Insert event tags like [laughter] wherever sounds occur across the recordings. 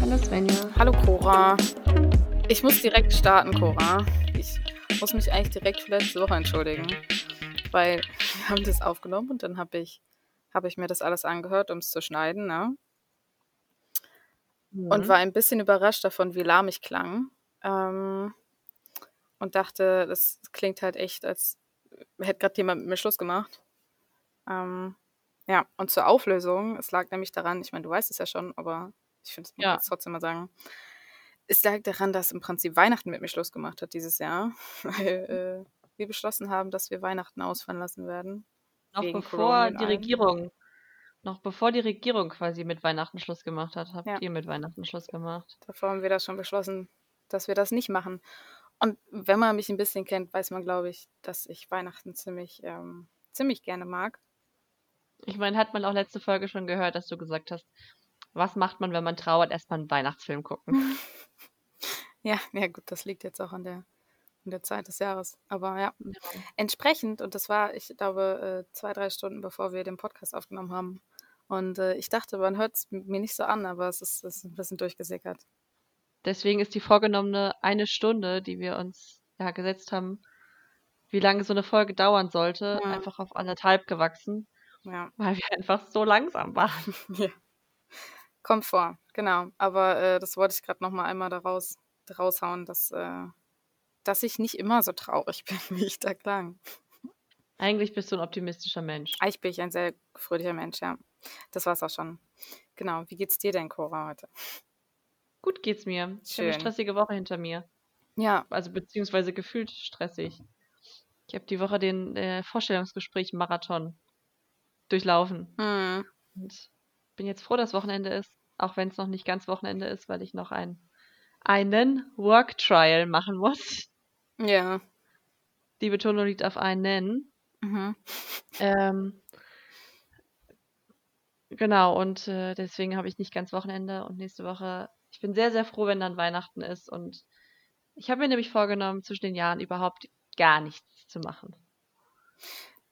Hallo Svenja. Hallo Cora. Ich muss direkt starten, Cora. Ich muss mich eigentlich direkt für letzte Woche entschuldigen, weil wir haben das aufgenommen und dann habe ich, hab ich mir das alles angehört, um es zu schneiden, ne? Und Mhm. war ein bisschen überrascht davon, wie lahm ich klang. Ähm, und dachte, das klingt halt echt, als hätte gerade jemand mit mir Schluss gemacht. Ähm, ja, und zur Auflösung, es lag nämlich daran, ich meine, du weißt es ja schon, aber ich finde, man Ja. kann es trotzdem mal sagen. Es lag daran, dass im Prinzip Weihnachten mit mir Schluss gemacht hat dieses Jahr, [laughs] weil äh, wir beschlossen haben, dass wir Weihnachten ausfallen lassen werden. Noch bevor die. Regierung, noch bevor die Regierung quasi mit Weihnachten Schluss gemacht hat, habt Ja. ihr mit Weihnachten Schluss gemacht. Davor haben wir das schon beschlossen, dass wir das nicht machen. Und wenn man mich ein bisschen kennt, weiß man, glaube ich, dass ich Weihnachten ziemlich, ähm, ziemlich gerne mag. Ich meine, hat man auch letzte Folge schon gehört, dass du gesagt hast, was macht man, wenn man trauert? Erstmal einen Weihnachtsfilm gucken. [laughs] Ja, ja gut, das liegt jetzt auch an der, an der Zeit des Jahres. Aber ja, Ja. entsprechend, und das war, ich glaube, äh, zwei, drei Stunden, bevor wir den Podcast aufgenommen haben. Und äh, ich dachte, man hört es mir nicht so an, aber es ist, es ist ein bisschen durchgesickert. Deswegen ist die vorgenommene eine Stunde, die wir uns ja gesetzt haben, wie lange so eine Folge dauern sollte, Ja. einfach auf anderthalb gewachsen, Ja, weil wir einfach so langsam waren. [laughs] ja. kommt vor, genau. Aber äh, das wollte ich gerade nochmal einmal daraus, raushauen, dass, äh, dass ich nicht immer so traurig [laughs] bin, wie ich da klang. Eigentlich bist du ein optimistischer Mensch. Eigentlich bin ich ein sehr fröhlicher Mensch, ja. Das war's auch schon. Genau. Wie geht's dir denn, Cora, heute? Gut geht's mir. Ich habe eine Schön. stressige Woche hinter mir. Ja, Also beziehungsweise gefühlt stressig. Ich habe die Woche den äh, Vorstellungsgespräch Marathon durchlaufen hm, und bin jetzt froh, dass Wochenende ist, auch wenn es noch nicht ganz Wochenende ist, weil ich noch ein, einen Work Trial machen muss. ja. Die Betonung liegt auf einen. Mhm. Ähm, genau, und äh, deswegen habe ich nicht ganz Wochenende und nächste Woche. Ich bin sehr, sehr froh, wenn dann Weihnachten ist und ich habe mir nämlich vorgenommen, zwischen den Jahren überhaupt gar nichts zu machen.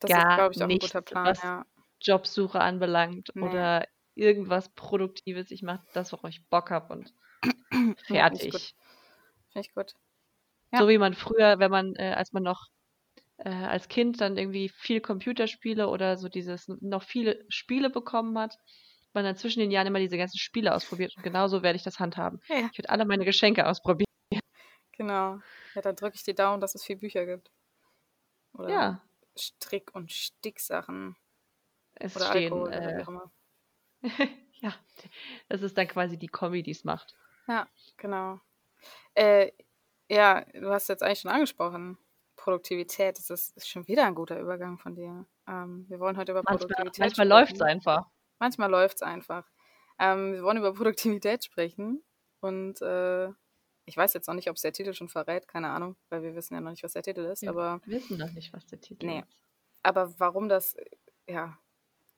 Das ist, Gar glaube ich, auch ein nichts, guter Plan, was ja. Jobsuche anbelangt Nee. oder irgendwas Produktives. Ich mache das, worauf ich Bock habe und [clears throat] Ja, finde ich gut. fertig. Finde ich gut. Ja. So wie man früher, wenn man, äh, als man noch äh, als Kind dann irgendwie viel Computerspiele oder so dieses noch viele Spiele bekommen hat, man dann zwischen den Jahren immer diese ganzen Spiele ausprobiert und genauso werde ich das handhaben. Ja, Ich werde alle meine Geschenke ausprobieren. genau. Ja, dann drücke ich die Daumen, dass es viel Bücher gibt. Oder Ja, Strick- und Sticksachen. es Oder stehen, Alkohol oder wie äh, auch immer. [laughs] ja, das ist dann quasi die Kombi, die es macht. Ja, genau. Äh, ja, du hast jetzt eigentlich schon angesprochen. Produktivität, das ist, ist schon wieder ein guter Übergang von dir. Ähm, wir wollen heute über Manchmal, Produktivität manchmal läuft es einfach. Manchmal läuft es einfach. Ähm, wir wollen über [laughs] Produktivität sprechen. Und äh, ich weiß jetzt noch nicht, ob es der Titel schon verrät, keine Ahnung, weil wir wissen ja noch nicht, was der Titel ist. Wir Aber, wissen noch nicht, was der Titel nee. ist. aber warum das ja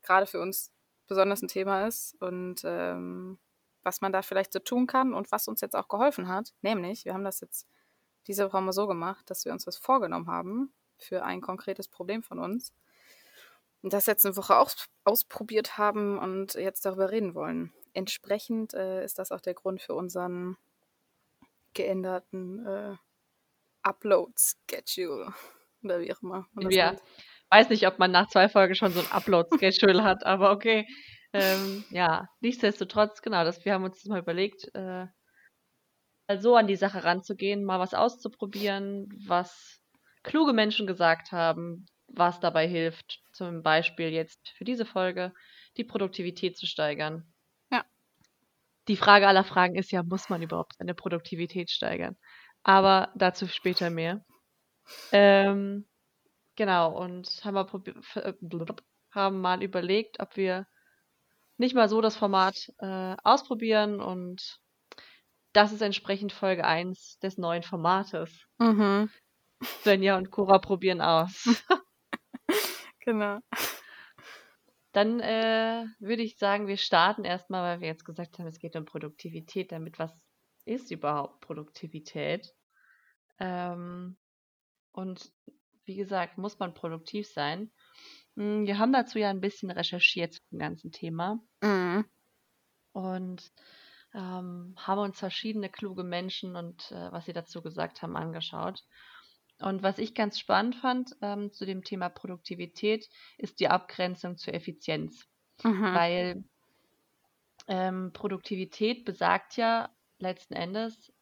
gerade für uns besonders ein Thema ist und ähm, was man da vielleicht so tun kann und was uns jetzt auch geholfen hat. Nämlich, wir haben das jetzt diese Woche mal so gemacht, dass wir uns was vorgenommen haben für ein konkretes Problem von uns. Und das jetzt eine Woche aus, ausprobiert haben und jetzt darüber reden wollen. Entsprechend äh, ist das auch der Grund für unseren geänderten äh, Upload-Schedule. [laughs] Oder wie auch immer Ja, nennt. weiß nicht, ob man nach zwei Folgen schon so ein Upload-Schedule [laughs] hat, aber okay. Ähm, ja, nichtsdestotrotz, genau, das, wir haben uns das mal überlegt, äh, mal so an die Sache ranzugehen, mal was auszuprobieren, was kluge Menschen gesagt haben, was dabei hilft, zum Beispiel jetzt für diese Folge, die Produktivität zu steigern. Ja. Die Frage aller Fragen ist ja, muss man überhaupt seine Produktivität steigern? Aber dazu später mehr. Ähm, genau, und haben, f- äh, haben mal überlegt, ob wir nicht mal so das Format äh, ausprobieren und das ist entsprechend Folge 1 des neuen Formates. Mhm, Svenja und Cora probieren aus. [laughs] genau. Dann äh, würde ich sagen, wir starten erstmal, weil wir jetzt gesagt haben, es geht um Produktivität. Damit was ist überhaupt Produktivität? Ähm, Und wie gesagt, muss man produktiv sein. Hm, wir haben dazu ja ein bisschen recherchiert zu dem ganzen Thema Mhm. und, ähm, haben uns verschiedene kluge Menschen und, äh, was sie dazu gesagt haben, angeschaut. Und was ich ganz spannend fand, ähm, zu dem Thema Produktivität, ist die Abgrenzung zur Effizienz. Mhm. Weil ähm, Produktivität besagt ja letzten Endes,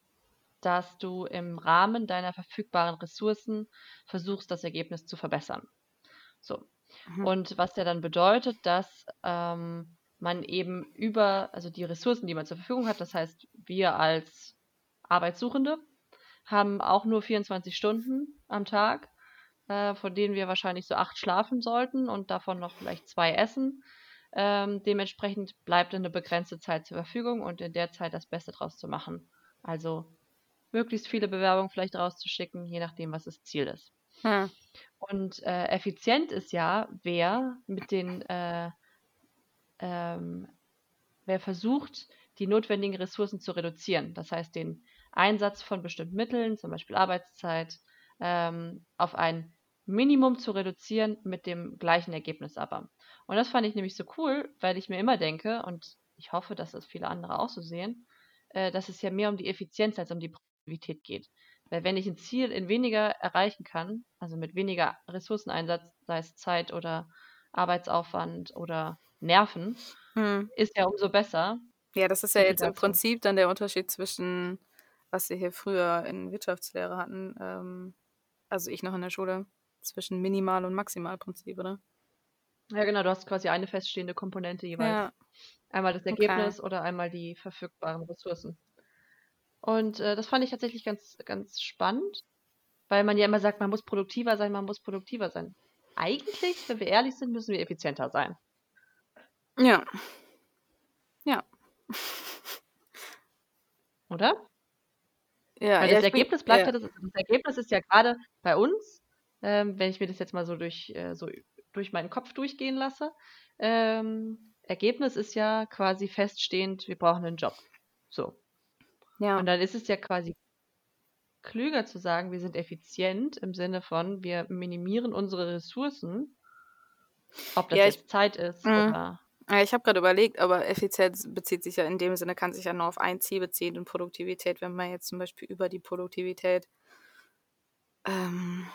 dass du im Rahmen deiner verfügbaren Ressourcen versuchst, das Ergebnis zu verbessern. So. Mhm. Und was ja dann bedeutet, dass ähm, man eben über, also die Ressourcen, die man zur Verfügung hat, das heißt, wir als Arbeitssuchende haben auch nur 24 Stunden am Tag, äh, von denen wir wahrscheinlich so acht schlafen sollten und davon noch vielleicht zwei essen. Ähm, dementsprechend bleibt eine begrenzte Zeit zur Verfügung und in der Zeit das Beste draus zu machen. Also möglichst viele Bewerbungen vielleicht rauszuschicken, je nachdem, was das Ziel ist. Hm. Und äh, effizient ist ja, wer mit den, äh, ähm, wer versucht, die notwendigen Ressourcen zu reduzieren. Das heißt, den Einsatz von bestimmten Mitteln, zum Beispiel Arbeitszeit, ähm, auf ein Minimum zu reduzieren mit dem gleichen Ergebnis aber. Und das fand ich nämlich so cool, weil ich mir immer denke, und ich hoffe, dass das viele andere auch so sehen, äh, dass es ja mehr um die Effizienz als um die Produktivität geht. Weil wenn ich ein Ziel in weniger erreichen kann, also mit weniger Ressourceneinsatz, sei es Zeit oder Arbeitsaufwand oder Nerven, Hm. ist ja umso besser. Ja, das ist ja jetzt im. Prinzip dann der Unterschied zwischen, was wir hier früher in Wirtschaftslehre hatten, ähm, also ich noch in der Schule, zwischen Minimal- und Maximalprinzip, oder? Ja, genau, du hast quasi eine feststehende Komponente jeweils. Ja. Einmal das Okay. Ergebnis oder einmal die verfügbaren Ressourcen. Und äh, das fand ich tatsächlich ganz, ganz spannend, weil man ja immer sagt, man muss produktiver sein, man muss produktiver sein. Eigentlich, wenn wir ehrlich sind, müssen wir effizienter sein. Ja. Ja. [laughs] Oder? Ja, Weil das ich Ergebnis bleibt ja, das, das Ergebnis ist ja gerade bei uns, ähm, wenn ich mir das jetzt mal so durch, äh, so durch meinen Kopf durchgehen lasse, ähm, Ergebnis ist ja quasi feststehend, wir brauchen einen Job. So. Ja. Und dann ist es ja quasi klüger zu sagen, wir sind effizient im Sinne von, wir minimieren unsere Ressourcen, ob das Ja, ich- jetzt Zeit ist Mhm. oder. Ja, ich habe gerade überlegt, aber Effizienz bezieht sich ja in dem Sinne, kann sich ja nur auf ein Ziel beziehen und Produktivität, wenn man jetzt zum Beispiel über die Produktivität ähm,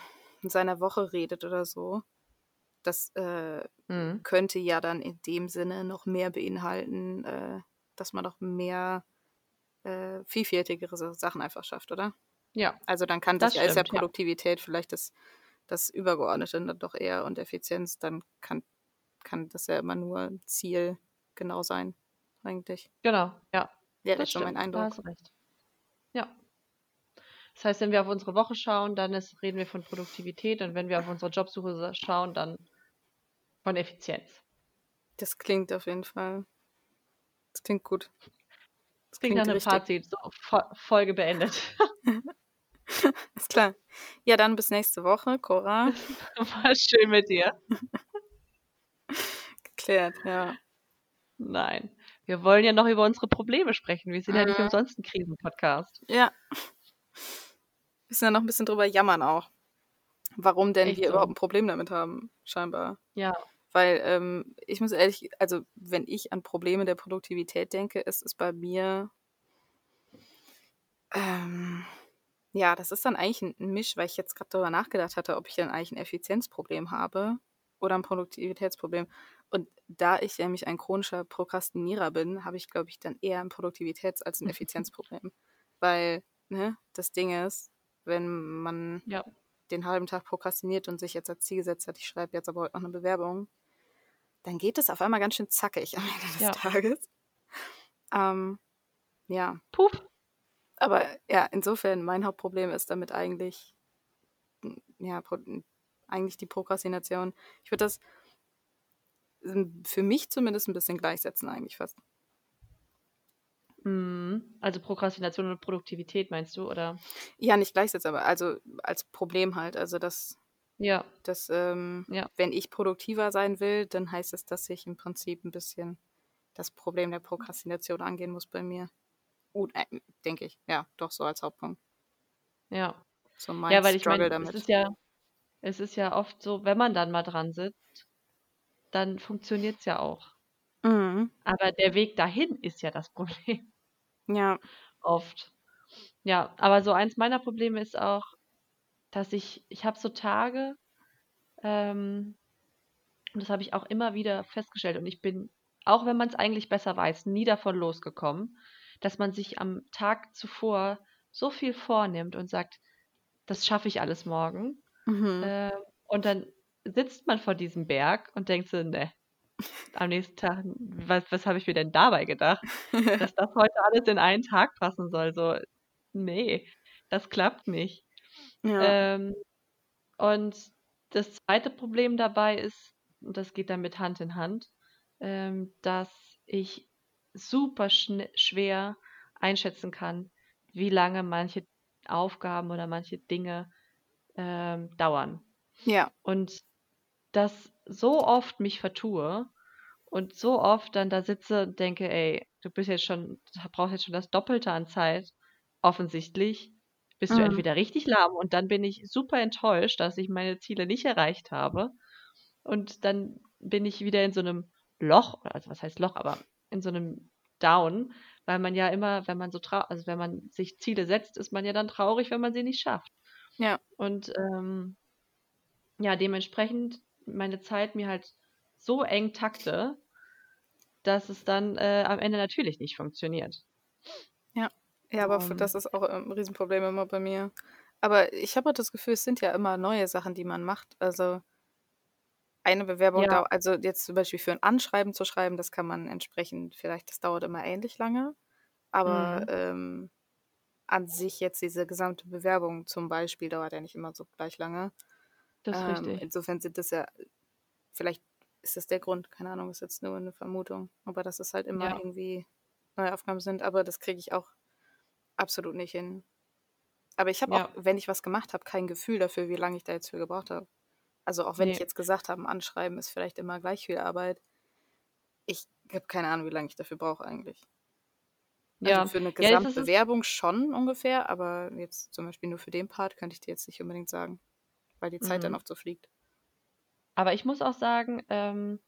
in seiner Woche redet oder so, das äh, Mhm. könnte ja dann in dem Sinne noch mehr beinhalten, äh, dass man noch mehr äh, vielfältigere Sa- Sachen einfach schafft, oder? Ja, Also dann kann Das das, ja, ist ja stimmt, ja. Produktivität vielleicht das, das Übergeordnete dann doch eher und Effizienz, dann kann, kann das ja immer nur Ziel genau sein, eigentlich. genau, ja. Wäre Das jetzt so mein da Eindruck. du recht. Ja. Das heißt, wenn wir auf unsere Woche schauen, dann ist, reden wir von Produktivität und wenn wir auf unsere Jobsuche schauen, dann von Effizienz. Das klingt auf jeden Fall. Das klingt gut. Das Klingt nach einem. Fazit. So, Fo- Folge beendet. [laughs] Ist klar. Ja, dann bis nächste Woche, Cora. [laughs] War schön mit dir. [laughs] Geklärt, ja. Nein. Wir wollen ja noch über unsere Probleme sprechen. Wir sind ja nicht Mhm. umsonst ein Krisenpodcast. Ja. Müssen ja noch ein bisschen drüber jammern auch. Warum denn Echt wir so. überhaupt ein Problem damit haben, scheinbar. Ja. Weil ähm, ich muss ehrlich, also wenn ich an Probleme der Produktivität denke, ist es bei mir, ähm, ja, das ist dann eigentlich ein ein Misch, weil ich jetzt gerade darüber nachgedacht hatte, ob ich dann eigentlich ein Effizienzproblem habe oder ein Produktivitätsproblem. Und da ich nämlich ein chronischer Prokrastinierer bin, habe ich, glaube ich, dann eher ein Produktivitäts- als ein [laughs] Effizienzproblem. Weil, ne, das Ding ist, wenn man Ja. den halben Tag prokrastiniert und sich jetzt als Ziel gesetzt hat, ich schreibe jetzt aber heute noch eine Bewerbung, dann geht es auf einmal ganz schön zackig am Ende des Ja. Tages. Ähm, ja, Puff. aber ja, insofern, mein Hauptproblem ist damit eigentlich, ja, eigentlich die Prokrastination. Ich würde das ähm, für mich zumindest ein bisschen gleichsetzen, eigentlich fast. Mhm. Also Prokrastination und Produktivität meinst du, oder? Ja, nicht gleichsetzen, aber also als Problem halt. Also, dass, Ja. dass ähm, Ja. wenn ich produktiver sein will, dann heißt es, dass ich im Prinzip ein bisschen das Problem der Prokrastination angehen muss bei mir. Äh, denke ich. Ja, doch so als Hauptpunkt. Ja. so mein Ja, weil ich Struggle meine, es damit. ist ja es ist ja oft so, wenn man dann mal dran sitzt, dann funktioniert's ja auch. Mhm. Aber der Weg dahin ist ja das [laughs] Problem Ja. oft. Ja, aber so eins meiner Probleme ist auch, dass ich ich habe so Tage, ähm und das habe ich auch immer wieder festgestellt und ich bin, auch wenn man's eigentlich besser weiß, nie davon losgekommen, dass man sich am Tag zuvor so viel vornimmt und sagt: „Das schaffe ich alles morgen.“ Mhm. Ähm, und dann sitzt man vor diesem Berg und denkt so: „Ne, am nächsten Tag, was was habe ich mir denn dabei gedacht, [laughs] dass das heute alles in einen Tag passen soll?“ So, ne, das klappt nicht. Ja. Ähm, und das zweite Problem dabei ist, und das geht damit Hand in Hand, ähm, dass ich super schwer einschätzen kann, wie lange manche Aufgaben oder manche Dinge, ähm, dauern. Ja. Und das so oft mich vertue und so oft dann da sitze und denke: „Ey, du bist jetzt schon brauchst jetzt schon das Doppelte an Zeit. Offensichtlich bist du Mhm. entweder richtig lahm“ und dann bin ich super enttäuscht, dass ich meine Ziele nicht erreicht habe. Und dann bin ich wieder in so 'nem Loch also, was heißt Loch, aber in so 'nem Down, weil man ja immer, wenn man so trau also, wenn man sich Ziele setzt, ist man ja dann traurig, wenn man sie nicht schafft. Ja. Und, ähm ja, dementsprechend meine Zeit mir halt so eng takte dass es dann, äh, am Ende natürlich nicht funktioniert. Ja. Ja, aber f das Ähm ist auch, ähm, 'n Riesenproblem immer bei mir. Aber ich habe halt das Gefühl, es sind ja immer neue Sachen, die man macht. Also eine Bewerbung Ja. dau also, jetzt zum Beispiel für 'n Anschreiben zu schreiben, das kann man entsprechend vielleicht das dauert immer ähnlich lange. Aber, Mhm. ähm, an sich jetzt diese gesamte Bewerbung zum Beispiel dauert ja nicht immer so gleich lange. Das ist Ähm, richtig. insofern sind das ja vielleicht ist das der Grund, keine Ahnung, ist jetzt nur 'ne Vermutung. Aber dass es halt immer Ja. irgendwie neue Aufgaben sind, aber das kriege ich auch absolut nicht hin. Aber ich habe auch, Ja. wenn ich was gemacht habe, kein Gefühl dafür, wie lange ich da jetzt für gebraucht habe. Also, auch wenn ich Ne. jetzt gesagt habe, Anschreiben ist vielleicht immer gleich viel Arbeit. Ich habe keine Ahnung, wie lange ich dafür brauche eigentlich. Also, Ja. für 'ne Ja, jetzt ist es Gesamtbewerbung schon ungefähr, aber jetzt zum Beispiel nur für den Part könnte ich dir jetzt nicht unbedingt sagen, weil die Zeit dann Mhm. oft so fliegt. Aber ich muss auch sagen, ähm,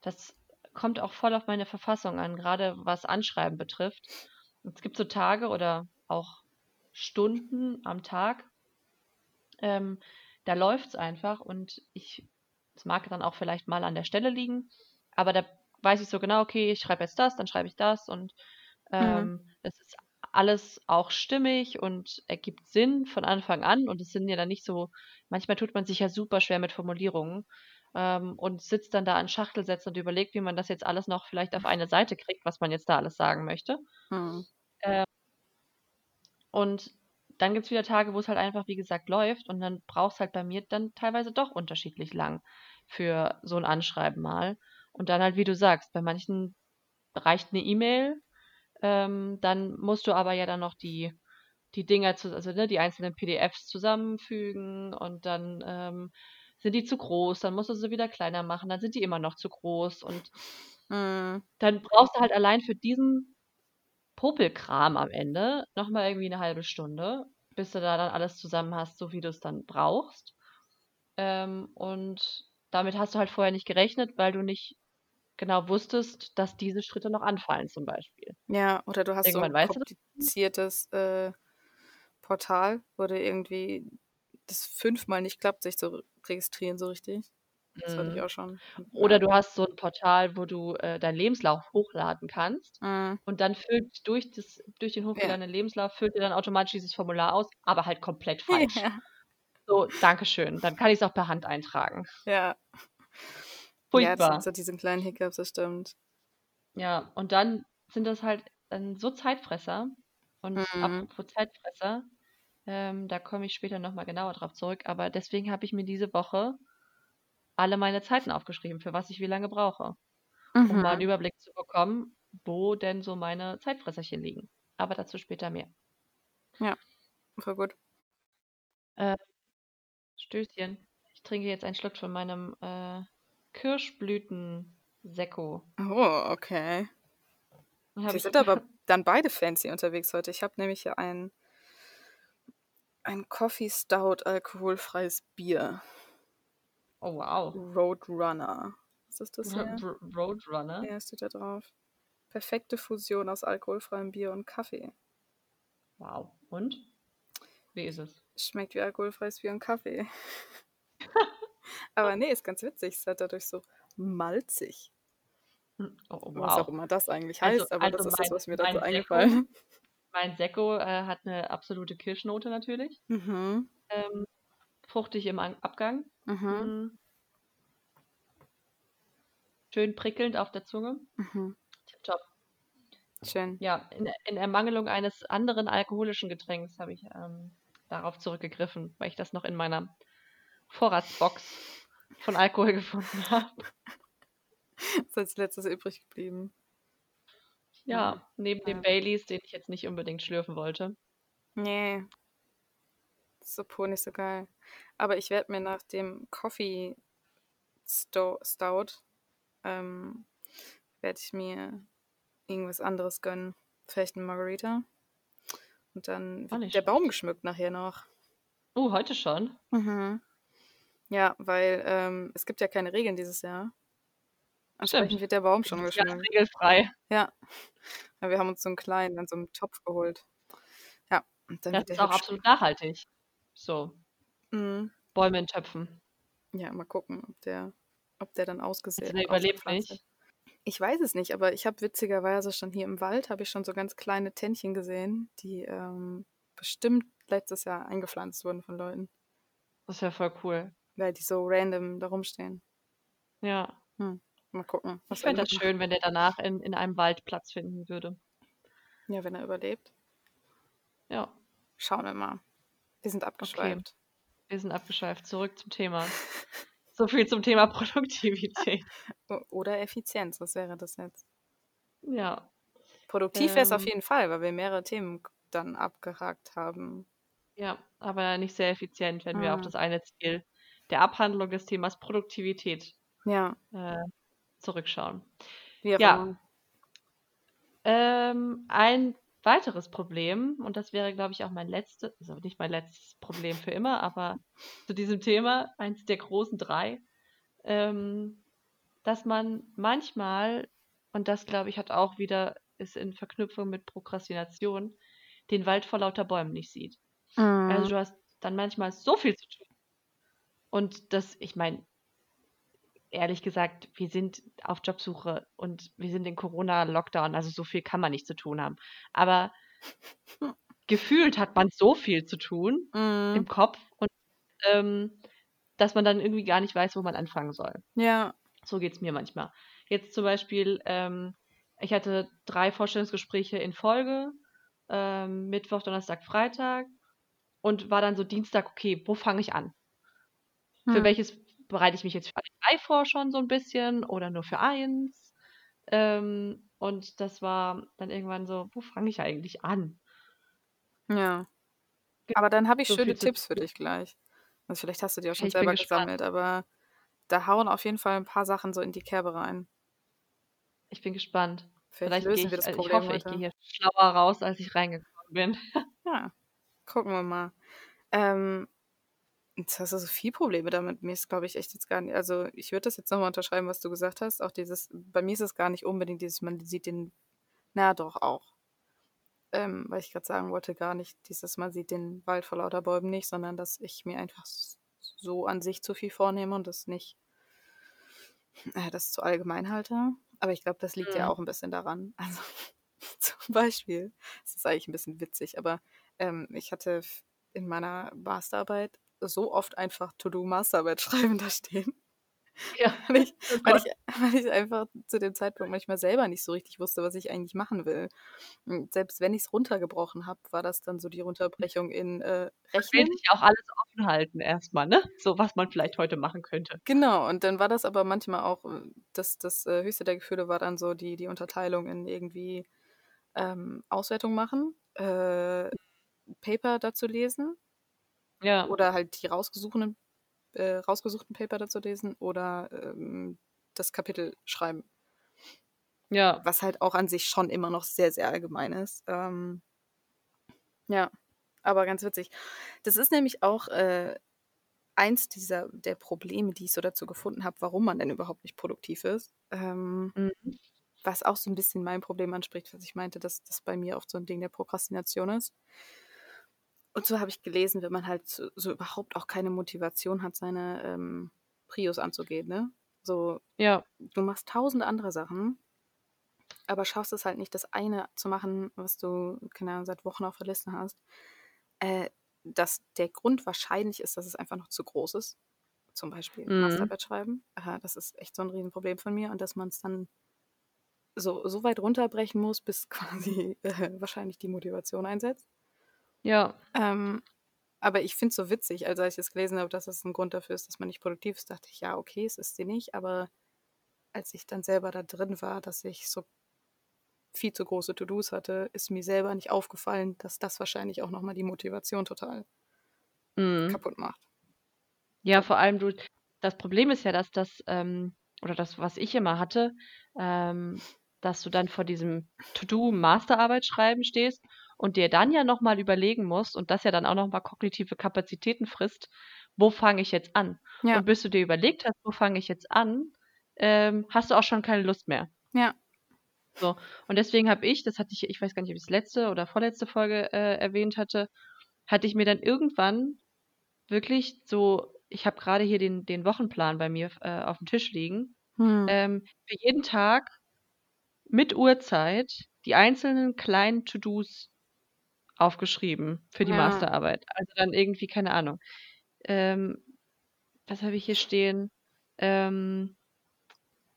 das kommt auch voll auf meine Verfassung an, grade was Anschreiben betrifft. Es gibt so Tage oder auch Stunden am Tag ähm, da läuft's einfach und ich es mag dann auch vielleicht mal an der Stelle liegen, aber da weiß ich so genau: „Okay, ich schreibe jetzt das, dann schreibe ich das“ und, Mhm. ähm, es ist alles auch stimmig und ergibt Sinn von Anfang an und es sind ja dann nicht so manchmal tut man sich ja super schwer mit Formulierungen, ähm, und sitzt dann da an Schachtelsätzen und überlegt, wie man das jetzt alles noch vielleicht auf eine Seite kriegt, was man jetzt da alles sagen möchte. Mhm. Äh und dann gibt's wieder Tage, wo's halt einfach, wie gesagt, läuft und dann braucht's halt bei mir dann teilweise doch unterschiedlich lang für so 'n Anschreiben mal. Und dann halt, wie du sagst, bei manchen reicht 'ne E-Mail, ähm, dann musst du aber ja dann noch die die Dinger zu also, ne, die einzelnen PDFs zusammenfügen und dann, ähm, sind die zu groß, dann musst du sie wieder kleiner machen, dann sind die immer noch zu groß und Mhm. dann brauchst du halt allein für diesen Popelkram am Ende noch mal irgendwie 'ne 1/2 Stunde, bis du da dann alles zusammen hast, so wie du's dann brauchst. Ähm, und damit hast du halt vorher nicht gerechnet, weil du nicht genau wusstest, dass diese Schritte noch anfallen zum Beispiel. Ja, oder du hast so Irgendwann 'n weißt du das kompliziertes, äh, Portal, wo du irgendwie das fünfmal nicht klappt, sich zu registrieren so richtig. Das hatte ich Mhm. auch schon. Oder Ja. du hast so 'n Portal, wo du, äh, deinen Lebenslauf hochladen kannst Mhm. und dann füllt durch das durch den Ja. hochgeladenen Lebenslauf füllt er dann automatisch dieses Formular aus, aber halt komplett [laughs] falsch. Ja. So, danke schön, dann kann ich's auch per Hand eintragen. Ja. Ja, das sind Furchtbar. so diese kleinen Hiccups, das stimmt. Ja, und dann sind das halt dann so Zeitfresser. Und Mhm. apropos Zeitfresser, ähm, da komme ich später noch mal genauer drauf zurück, aber deswegen habe ich mir diese Woche alle meine Zeiten aufgeschrieben, für was ich wie lange brauche, um mal 'n Mhm. Überblick zu bekommen, wo denn so meine Zeitfresserchen liegen. Aber dazu später mehr. Ja, voll gut. Äh, Stößchen. Ich trinke jetzt einen Schluck von meinem, äh, Kirschblüten-Sekko. Oh, okay. Ich sind aber [laughs] dann beide fancy unterwegs heute. Ich habe nämlich hier einen ein Coffee Stout alkoholfreies Bier. Oh, wow. Roadrunner. Was ist das hier? Ro- Roadrunner. Ja, steht da drauf. Perfekte Fusion aus alkoholfreiem Bier und Kaffee. Wow. Und? Wie ist es? Schmeckt wie alkoholfreies Bier und Kaffee. [laughs] Aber nee, ist ganz witzig. Es ist halt dadurch so malzig. Hm, Oh, Was auch wow. immer das eigentlich Also- heißt, aber also das ist das, mein- was mir dazu Sekko- eingefallen Mein Sekko äh, hat eine absolute Kirschnote natürlich. Mhm. Ähm, fruchtig im An Abgang. Mhm. Mm. Schön prickelnd auf der Zunge. Mhm. Tipptopp. Schön. Ja, in, in Ermangelung eines anderen alkoholischen Getränks habe ich ähm, darauf zurückgegriffen, weil ich das noch in meiner Vorratsbox von Alkohol gefunden habe. ist als letztes übrig geblieben. Ja, neben Ja. dem Baileys, den ich jetzt nicht unbedingt schlürfen wollte. Nee. Das ist so pur nicht so geil. Aber ich werde mir nach dem Coffee Sto Stout, ähm, werde ich mir irgendwas anderes gönnen. Vielleicht eine Margarita. Und dann wird der. Baum geschmückt nachher noch. Oh, heute schon? Mhm. Ja, weil ähm, es gibt ja keine Regeln dieses Jahr. Entsprechend Stimmt. wird der Baum schon ist geschmückt. regelfrei. Ja. ja. Wir haben uns so einen kleinen in so einem Topf geholt. Ja, und dann Das wird ist auch hübsch. absolut nachhaltig. So, Mhm. Bäume in Töpfen. Ja, mal gucken, ob der, ob der dann ausgesät Also der überlebt nicht. wird. Ich weiß es nicht, aber ich habe witzigerweise schon hier im Wald, habe ich schon so ganz kleine Tännchen gesehen, die ähm, bestimmt letztes Jahr eingepflanzt wurden von Leuten, Das ist ja voll cool. Weil die so random da rumstehen. Ja. Mal gucken, Ich was fände das schön, wenn der danach in, in einem Wald Platz finden würde. Ja, wenn er überlebt. Ja, Schauen wir mal. Wir sind abgeschweift. wir sind abgeschweift. Zurück zum Thema. [laughs] So viel zum Thema Produktivität. Oder Effizienz, was wäre das jetzt? Ja, Produktiv wäre es auf Ähm. jeden Fall, weil wir mehrere Themen dann abgehakt haben. ja, aber nicht sehr effizient, wenn wir auf Mhm. das eine Ziel der Abhandlung des Themas Produktivität Ja, äh, zurückschauen. auch Ja. Ähm, ein weiteres Problem, und das wäre, glaube ich, auch mein letztes, also nicht mein letztes Problem für immer, aber zu diesem Thema, eins der großen drei, ähm, dass man manchmal, und das, glaube ich, hat auch wieder, ist in Verknüpfung mit Prokrastination, den Wald vor lauter Bäumen nicht sieht. Also Mhm. du hast dann manchmal so viel zu tun. Und das, ich meine, ehrlich gesagt, wir sind auf Jobsuche und wir sind in Corona-Lockdown, also so viel kann man nicht zu tun haben. Aber [laughs] gefühlt hat man so viel zu tun im Mhm. Kopf und ähm, dass man dann irgendwie gar nicht weiß, wo man anfangen soll. Ja. So geht es mir manchmal. Jetzt zum Beispiel, ähm, ich hatte drei Vorstellungsgespräche in Folge, ähm, Mittwoch, Donnerstag, Freitag und war dann so Dienstag, okay, wo fange ich an? Für Hm. welches bereite ich mich jetzt für alle drei vor schon so ein bisschen oder nur für eins? Ähm, und das war dann irgendwann so, wo fange ich eigentlich an? Ja. Aber dann habe ich So schöne Tipps für dich gleich. Also vielleicht hast du die auch schon ich selber gesammelt, aber da hauen auf jeden Fall ein paar Sachen so in die Kerbe rein. Ich bin gespannt. Vielleicht, Vielleicht lösen ich, wir das also ich Problem hoffe, ich gehe heute. hier schlauer raus, als ich reingekommen bin. Ja, gucken wir mal. Ähm, jetzt hast du so viel Probleme damit. Mir ist, glaube ich, echt jetzt gar nicht. Also, ich würde das jetzt nochmal unterschreiben, was du gesagt hast. Auch dieses, bei mir ist es gar nicht unbedingt dieses, man sieht den, na doch auch. Ähm, weil ich gerade sagen wollte, gar nicht dieses, man sieht den Wald vor lauter Bäumen nicht, sondern dass ich mir einfach so an sich zu viel vornehme und das nicht, äh, das zu allgemein halte. Aber ich glaube, das liegt ja Mhm. auch ein bisschen daran. [laughs] Also, zum Beispiel, es ist eigentlich ein bisschen witzig, aber ähm, ich hatte in meiner Masterarbeit so oft einfach To-Do-Masterarbeit [laughs] schreiben da stehen, Ja. [laughs] weil ich, [laughs] Oh weil, ich, weil ich einfach zu dem Zeitpunkt manchmal selber nicht so richtig wusste, was ich eigentlich machen will. Und selbst wenn ich es runtergebrochen habe, war das dann so die Runterbrechung in äh, Rechnen. sich ja auch alles offen halten erstmal, ne? So, was man vielleicht heute machen könnte. Genau, und dann war das aber manchmal auch, äh, das, das äh, höchste der Gefühle war dann so die, die Unterteilung in irgendwie ähm, Auswertung machen, äh, Paper dazu lesen Ja, oder halt die rausgesuchten, äh, rausgesuchten Paper dazu lesen oder ähm, das Kapitel schreiben, ja. was halt auch an sich schon immer noch sehr, sehr allgemein ist. Ähm, ja, aber ganz witzig. Das ist nämlich auch äh, eins dieser der Probleme, die ich so dazu gefunden habe, warum man denn überhaupt nicht produktiv ist. Ähm, Mhm. was auch so ein bisschen mein Problem anspricht, was ich meinte, dass das bei mir oft so ein Ding der Prokrastination ist. Und so habe ich gelesen, wenn man halt so, so überhaupt auch keine Motivation hat, seine ähm, Prios anzugehen, ne? So, Ja. du machst tausend andere Sachen, aber schaffst es halt nicht, das eine zu machen, was du, keine Ahnung, seit Wochen auf der Liste hast. Äh, dass der Grund wahrscheinlich ist, dass es einfach noch zu groß ist. Zum Beispiel Mhm. Masterarbeit schreiben. Äh, das ist echt so ein Riesenproblem von mir und dass man es dann so, so weit runterbrechen muss, bis [laughs] quasi äh, wahrscheinlich die Motivation einsetzt. Ja. Ähm, aber ich finde es so witzig, also als ich es gelesen habe, dass das ein Grund dafür ist, dass man nicht produktiv ist, dachte ich, ja, okay, es ist sie nicht, aber als ich dann selber da drin war, dass ich so viel zu große To-Dos hatte, ist mir selber nicht aufgefallen, dass das wahrscheinlich auch nochmal die Motivation total Mhm. kaputt macht. Ja, vor allem du das Problem ist ja, dass das, ähm oder das, was ich immer hatte, ähm, dass du dann vor diesem To-do Masterarbeit schreiben stehst und dir dann ja noch mal überlegen musst und das ja dann auch noch mal kognitive Kapazitäten frisst: „Wo fange ich jetzt an?“ Ja, Und bis du dir überlegt hast: „Wo fange ich jetzt an“, ähm, hast du auch schon keine Lust mehr. ja, So, und deswegen habe ich, das hatte ich ich weiß gar nicht, ob ich's letzte oder vorletzte Folge, äh, erwähnt hatte, hatte ich mir dann irgendwann wirklich so ich habe grade hier den den Wochenplan bei mir äh, aufm Tisch liegen, hm, ähm, für jeden Tag mit Uhrzeit die einzelnen kleinen To-dos aufgeschrieben für die ja, Masterarbeit. Also, dann irgendwie, keine Ahnung, ähm, was habe ich hier stehen? Ähm,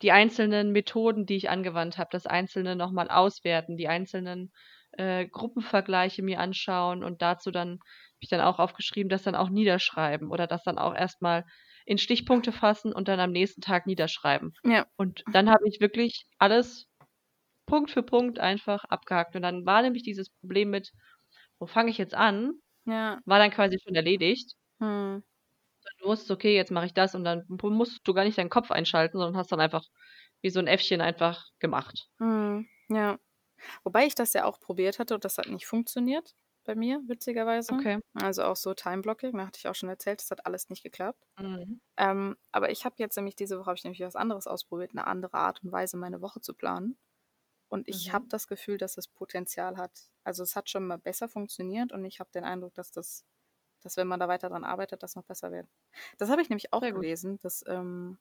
die einzelnen Methoden, die ich angewandt habe, das Einzelne noch mal auswerten, die einzelnen, äh, Gruppenvergleiche mir anschauen und dazu dann habe ich dann auch aufgeschrieben, das dann auch niederschreiben oder das dann auch erst mal in Stichpunkte fassen und dann am nächsten Tag niederschreiben. ja, Und dann habe ich wirklich alles Punkt für Punkt einfach abgehakt. Und dann war nämlich dieses Problem mit: „Wo fange ich jetzt an?“ ja, war dann quasi schon erledigt. hm, Du wusstest: „Okay, jetzt mache ich das“ und dann mu musstest du gar nicht deinen Kopf einschalten, sondern hast dann einfach wie so 'n Äffchen einfach gemacht. hm, ja. Wobei ich das ja auch probiert hatte und das hat nicht funktioniert bei mir, witzigerweise. Okay. Also auch so Time-Blocking, da hatte ich auch schon erzählt, das hat alles nicht geklappt. Mhm. Ähm, aber ich habe jetzt nämlich diese Woche habe ich nämlich was anderes ausprobiert, eine andere Art und Weise, meine Woche zu planen. Und ich habe Mhm. das Gefühl, dass es Potenzial hat. Also es hat schon mal besser funktioniert und ich habe den Eindruck, dass das, dass wenn man da weiter dran arbeitet, das noch besser wird. Das habe ich nämlich auch gelesen, dass ähm,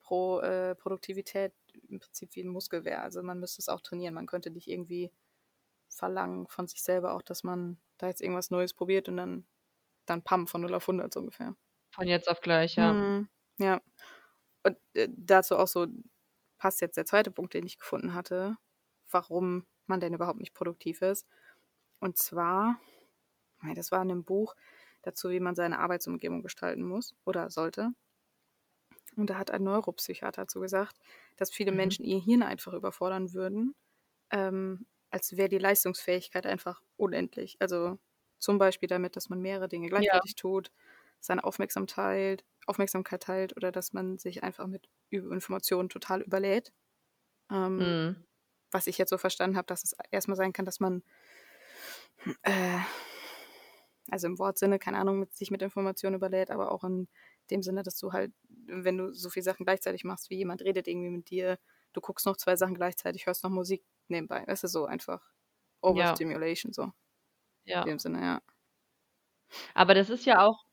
Pro, äh, Produktivität im Prinzip wie ein Muskel wäre. Also man müsste es auch trainieren. Man könnte nicht irgendwie verlangen von sich selber auch, dass man da jetzt irgendwas Neues probiert und dann, dann pam, von 0 auf 100 so ungefähr. Von jetzt auf gleich, ja. Mhm. Ja. Und äh, dazu auch so passt jetzt der zweite Punkt, den ich gefunden hatte, warum man denn überhaupt nicht produktiv ist. Und zwar, das war in einem Buch dazu, wie man seine Arbeitsumgebung gestalten muss oder sollte. Und da hat ein Neuropsychiater dazu gesagt, dass viele Mhm. Menschen ihr Hirn einfach überfordern würden, ähm, als wäre die Leistungsfähigkeit einfach unendlich. Also zum Beispiel damit, dass man mehrere Dinge Ja. gleichzeitig tut, seine Aufmerksamkeit, Aufmerksamkeit teilt oder dass man sich einfach mit Informationen total überlädt. Ähm, Mhm. was ich jetzt so verstanden habe, dass es erstmal sein kann, dass man, äh, also im Wortsinne, keine Ahnung, mit, sich mit Informationen überlädt, aber auch in dem Sinne, dass du halt, wenn du so viele Sachen gleichzeitig machst, wie jemand redet irgendwie mit dir, du guckst noch zwei Sachen gleichzeitig, hörst noch Musik nebenbei. Das ist so einfach Ja. Overstimulation, so in Ja. dem Sinne, ja. Aber das ist ja auch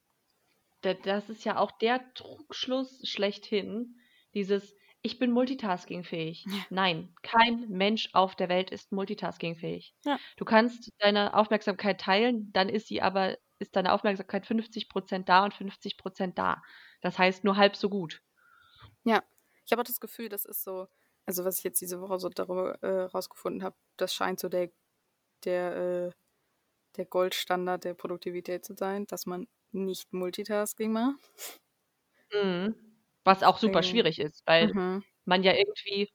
das ist ja auch der Trugschluss schlechthin, dieses: „Ich bin multitaskingfähig.“ Ja. Nein, kein Mensch auf der Welt ist multitaskingfähig. Ja. Du kannst deine Aufmerksamkeit teilen, dann ist sie aber ist deine Aufmerksamkeit 50% da und 50% da. Das heißt nur halb so gut. Ja, ich habe auch das Gefühl, das ist so, also was ich jetzt diese Woche so darüber äh, rausgefunden habe, das scheint so der, der, äh, der Goldstandard der Produktivität zu sein, dass man nicht Multitasking macht. Mhm. Was auch super Deswegen, schwierig ist, weil mhm. man ja irgendwie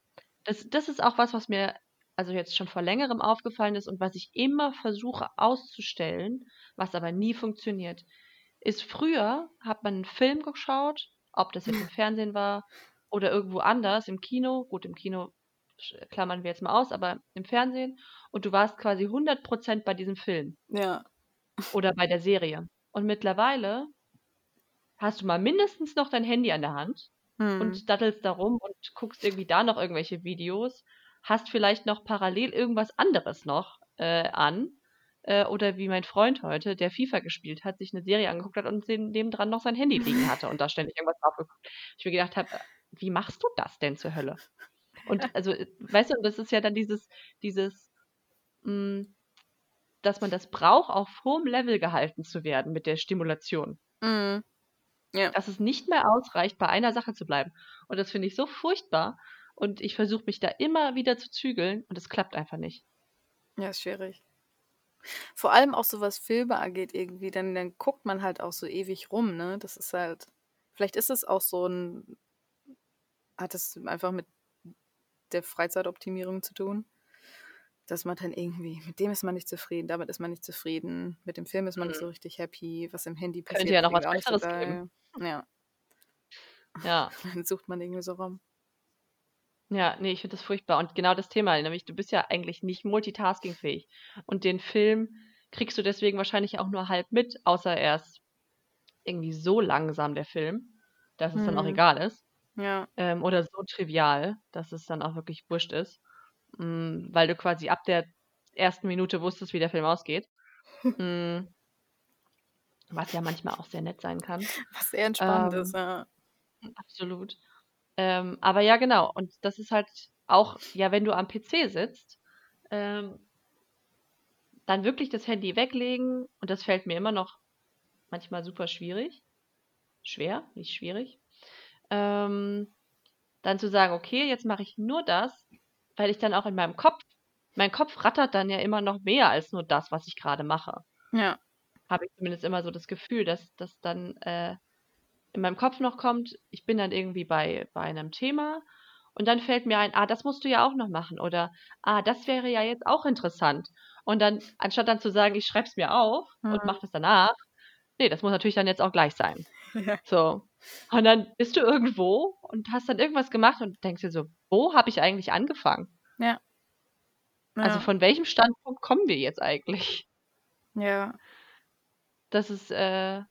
das das ist auch was, was mir also jetzt schon vor Längerem aufgefallen ist und was ich immer versuche auszustellen, was aber nie funktioniert, ist früher hat man 'n Film geschaut, ob das jetzt im [laughs] Fernsehen war oder irgendwo anders im Kino. Gut, im Kino klammern wir jetzt mal aus, aber im Fernsehen und du warst quasi 100% bei diesem Film. Ja, oder bei der Serie. Und mittlerweile hast du mal mindestens noch dein Handy an der Hand Mhm. und dattelst da rum und guckst irgendwie da noch irgendwelche Videos, hast vielleicht noch parallel irgendwas anderes noch äh, an. Äh, oder wie mein Freund heute, der FIFA gespielt hat, sich eine Serie angeguckt hat und nebendran noch sein Handy liegen hatte und da ständig irgendwas drauf geguckt. Ich mir gedacht habe, wie machst du das denn zur Hölle? Und also, äh, weißt du, das ist ja dann dieses, dieses, mh, hm, dass man das braucht, auf hohem Level gehalten zu werden mit der Stimulation. Mhm. Ja. Dass es nicht mehr ausreicht, bei einer Sache zu bleiben. Und das finde ich so furchtbar. Und ich versuche mich da immer wieder zu zügeln und es klappt einfach nicht. Ja, ist schwierig. Vor allem auch so was Filme angeht irgendwie, dann, dann guckt man halt auch so ewig rum, ne? Das ist halt, vielleicht ist es auch so ein, hat es einfach mit der Freizeitoptimierung zu tun, dass man dann irgendwie, mit dem ist man nicht zufrieden, damit ist man nicht zufrieden, mit dem Film ist man nicht so Mhm. richtig happy, was im Handy passiert. Könnte ja noch was Besseres geben. Ja, Ja. [laughs] dann sucht man irgendwie so rum. Ja, ne, ich finde das furchtbar. Und genau das Thema, nämlich du bist ja eigentlich nicht multitaskingfähig. Und den Film kriegst du deswegen wahrscheinlich auch nur halb mit, außer er ist irgendwie so langsam, der Film, dass es dann auch Mhm. egal ist. Ja. Ähm, oder so trivial, dass es dann auch wirklich wurscht ist. Hm, weil du quasi ab der ersten Minute wusstest, wie der Film ausgeht. Hm. [laughs] Was ja manchmal auch sehr nett sein kann. Was sehr entspannt ist, Ähm, ja. absolut. Ähm, aber ja, genau. Und das ist halt auch, ja, wenn du am PC sitzt, ähm, dann wirklich das Handy weglegen. Und das fällt mir immer noch manchmal super schwierig. Schwer, nicht schwierig. Ähm, dann zu sagen, okay, jetzt mache ich nur das, weil ich dann auch in meinem Kopf, mein Kopf rattert dann ja immer noch mehr als nur das, was ich gerade mache. Ja. Habe ich zumindest immer so das Gefühl, dass das dann äh, in meinem Kopf noch kommt, ich bin dann irgendwie bei, bei einem Thema und dann fällt mir ein, ah, das musst du ja auch noch machen oder ah, das wäre ja jetzt auch interessant. Und dann, anstatt dann zu sagen, ich schreibe es mir auf und Mhm. mache das danach, nee, das muss natürlich dann jetzt auch gleich sein. [laughs] Ja. So. Und dann bist du irgendwo und hast dann irgendwas gemacht und denkst dir so, wo habe ich eigentlich angefangen? Ja. Also Ja. von welchem Standpunkt kommen wir jetzt eigentlich? Ja. Das ist äh,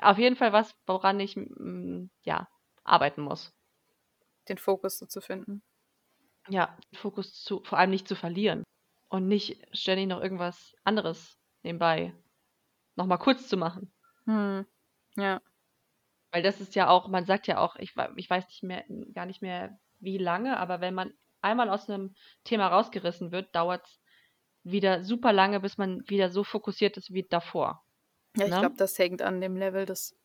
auf jeden Fall was, woran ich mm, ja arbeiten muss. Den Fokus so zu finden. Ja, den Fokus zu, vor allem nicht zu verlieren und nicht ständig noch irgendwas anderes nebenbei nochmal kurz zu machen. Hm. Ja. Weil das ist ja auch, man sagt ja auch, ich, ich weiß nicht mehr, gar nicht mehr wie lange, aber wenn man einmal aus einem Thema rausgerissen wird, dauert es wieder super lange, bis man wieder so fokussiert ist wie davor. Ja, ich Ne? glaube, das hängt an dem Level des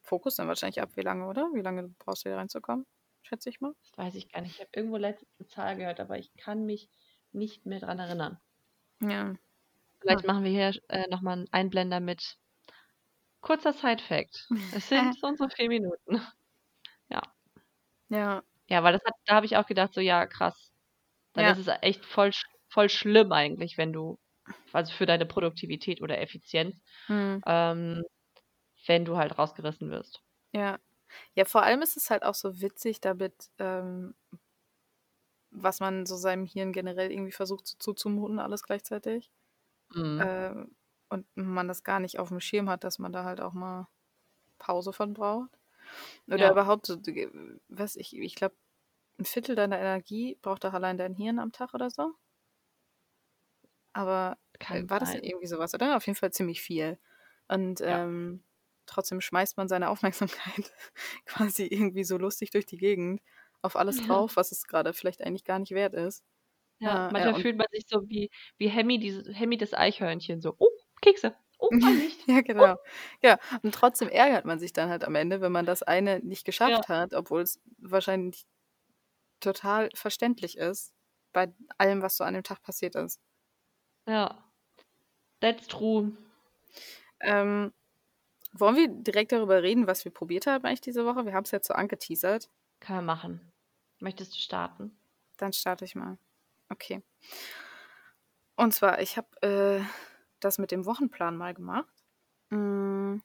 Fokus dann wahrscheinlich ab, wie lange, oder? Wie lange brauchst du hier reinzukommen? Schätze ich mal. Das weiß ich gar nicht. Ich habe irgendwo letztens eine Zahl gehört, aber ich kann mich nicht mehr dran erinnern. Ja. Vielleicht Ah. machen wir hier äh, nochmal einen Einblender mit kurzer Side-Fact. Es [laughs] sind so und so vier Minuten. [laughs] Ja. Ja, weil das hat, da habe ich auch gedacht, so ja, krass. Dann Ja. ist es echt voll, voll schlimm eigentlich, wenn du, also für deine Produktivität oder Effizienz, Hm. ähm, wenn du halt rausgerissen wirst. Ja. Ja, vor allem ist es halt auch so witzig damit, ähm, was man so seinem Hirn generell irgendwie versucht so zuzumuten, alles gleichzeitig. Mhm. Ähm, und man das gar nicht auf dem Schirm hat, dass man da halt auch mal Pause von braucht. Oder Ja. überhaupt so, äh, was ich, ich glaube, ein Viertel deiner Energie braucht doch allein dein Hirn am Tag oder so. Aber äh, Kann war das irgendwie sowas, oder? Auf jeden Fall ziemlich viel. Und Ja. ähm, trotzdem schmeißt man seine Aufmerksamkeit [laughs] quasi irgendwie so lustig durch die Gegend auf alles Ja. drauf, was es gerade vielleicht eigentlich gar nicht wert ist. Ja, Ja, ja, manchmal und fühlt man sich so wie, wie Hemmi, diese, Hemmi das Eichhörnchen, so, oh, Kekse, oh, [laughs] ein Licht. ja, genau. Ja, und trotzdem ärgert man sich dann halt am Ende, wenn man das eine nicht Ja, geschafft hat, obwohl es wahrscheinlich total verständlich ist bei allem, was so an dem Tag passiert ist. ja, that's true. Ähm, wollen wir direkt darüber reden, was wir probiert haben eigentlich diese Woche? Wir haben es jetzt so angeteasert. Kann man machen. Möchtest du starten? Dann starte ich mal. Okay. Und zwar, ich habe äh, das mit dem Wochenplan mal gemacht. Mm,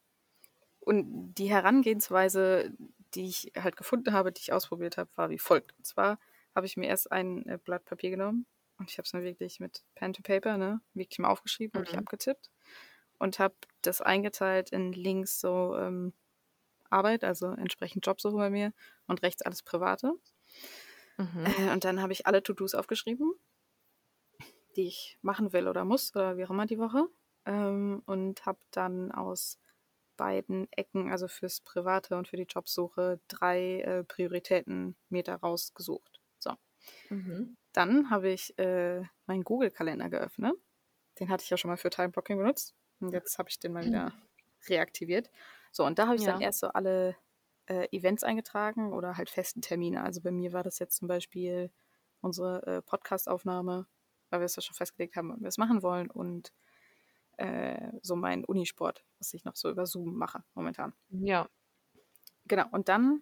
Und die Herangehensweise, die ich halt gefunden habe, die ich ausprobiert habe, war wie folgt. Und zwar habe ich mir erst ein äh, Blatt Papier genommen und ich habe es mir wirklich mit Pen to Paper, ne, wirklich mal aufgeschrieben, habe ich Mhm. abgetippt und habe das eingeteilt in links so ähm, Arbeit, also entsprechend Jobsuche bei mir und rechts alles Private. Mhm. Äh, und dann habe ich alle To-Dos aufgeschrieben, die ich machen will oder muss oder wie auch immer die Woche. Ähm, und habe dann aus beiden Ecken, also fürs Private und für die Jobsuche, drei äh, Prioritäten mir da rausgesucht. So. Mhm. Dann habe ich äh, meinen Google-Kalender geöffnet. Den hatte ich ja schon mal für Time-Blocking benutzt. Und jetzt habe ich den mal wieder reaktiviert. So, und da habe ich dann Ja. erst so alle äh, Events eingetragen oder halt festen Termine. Also bei mir war das jetzt zum Beispiel unsere äh, Podcast-Aufnahme, weil wir es ja schon festgelegt haben, wann wir es machen wollen. Und äh, so mein Unisport, was ich noch so über Zoom mache momentan. Ja. Genau, und dann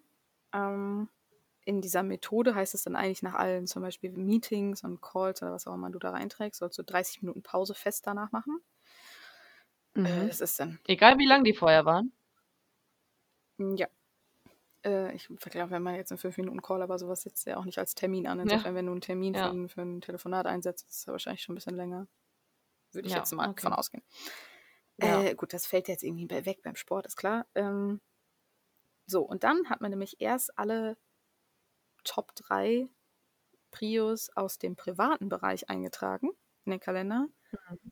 ähm, in dieser Methode heißt es dann eigentlich nach allen zum Beispiel Meetings und Calls oder was auch immer du da reinträgst, sollst du 30 Minuten Pause fest danach machen. Äh, Mhm. das ist dann, Egal wie lang die vorher waren. ja. Äh, ich vergleiche, wenn man jetzt einen 5-Minuten-Call, aber sowas setzt ja auch nicht als Termin an. Ja. Insofern, wenn du einen Termin Ja. für, ein, für ein Telefonat einsetzt, ist es ja wahrscheinlich schon ein bisschen länger. Würde ich Ja, jetzt mal okay. von ausgehen. Ja. Äh, gut, das fällt jetzt irgendwie weg beim Sport, ist klar. Ähm, so, und dann hat man nämlich erst alle Top 3 Prios aus dem privaten Bereich eingetragen in den Kalender.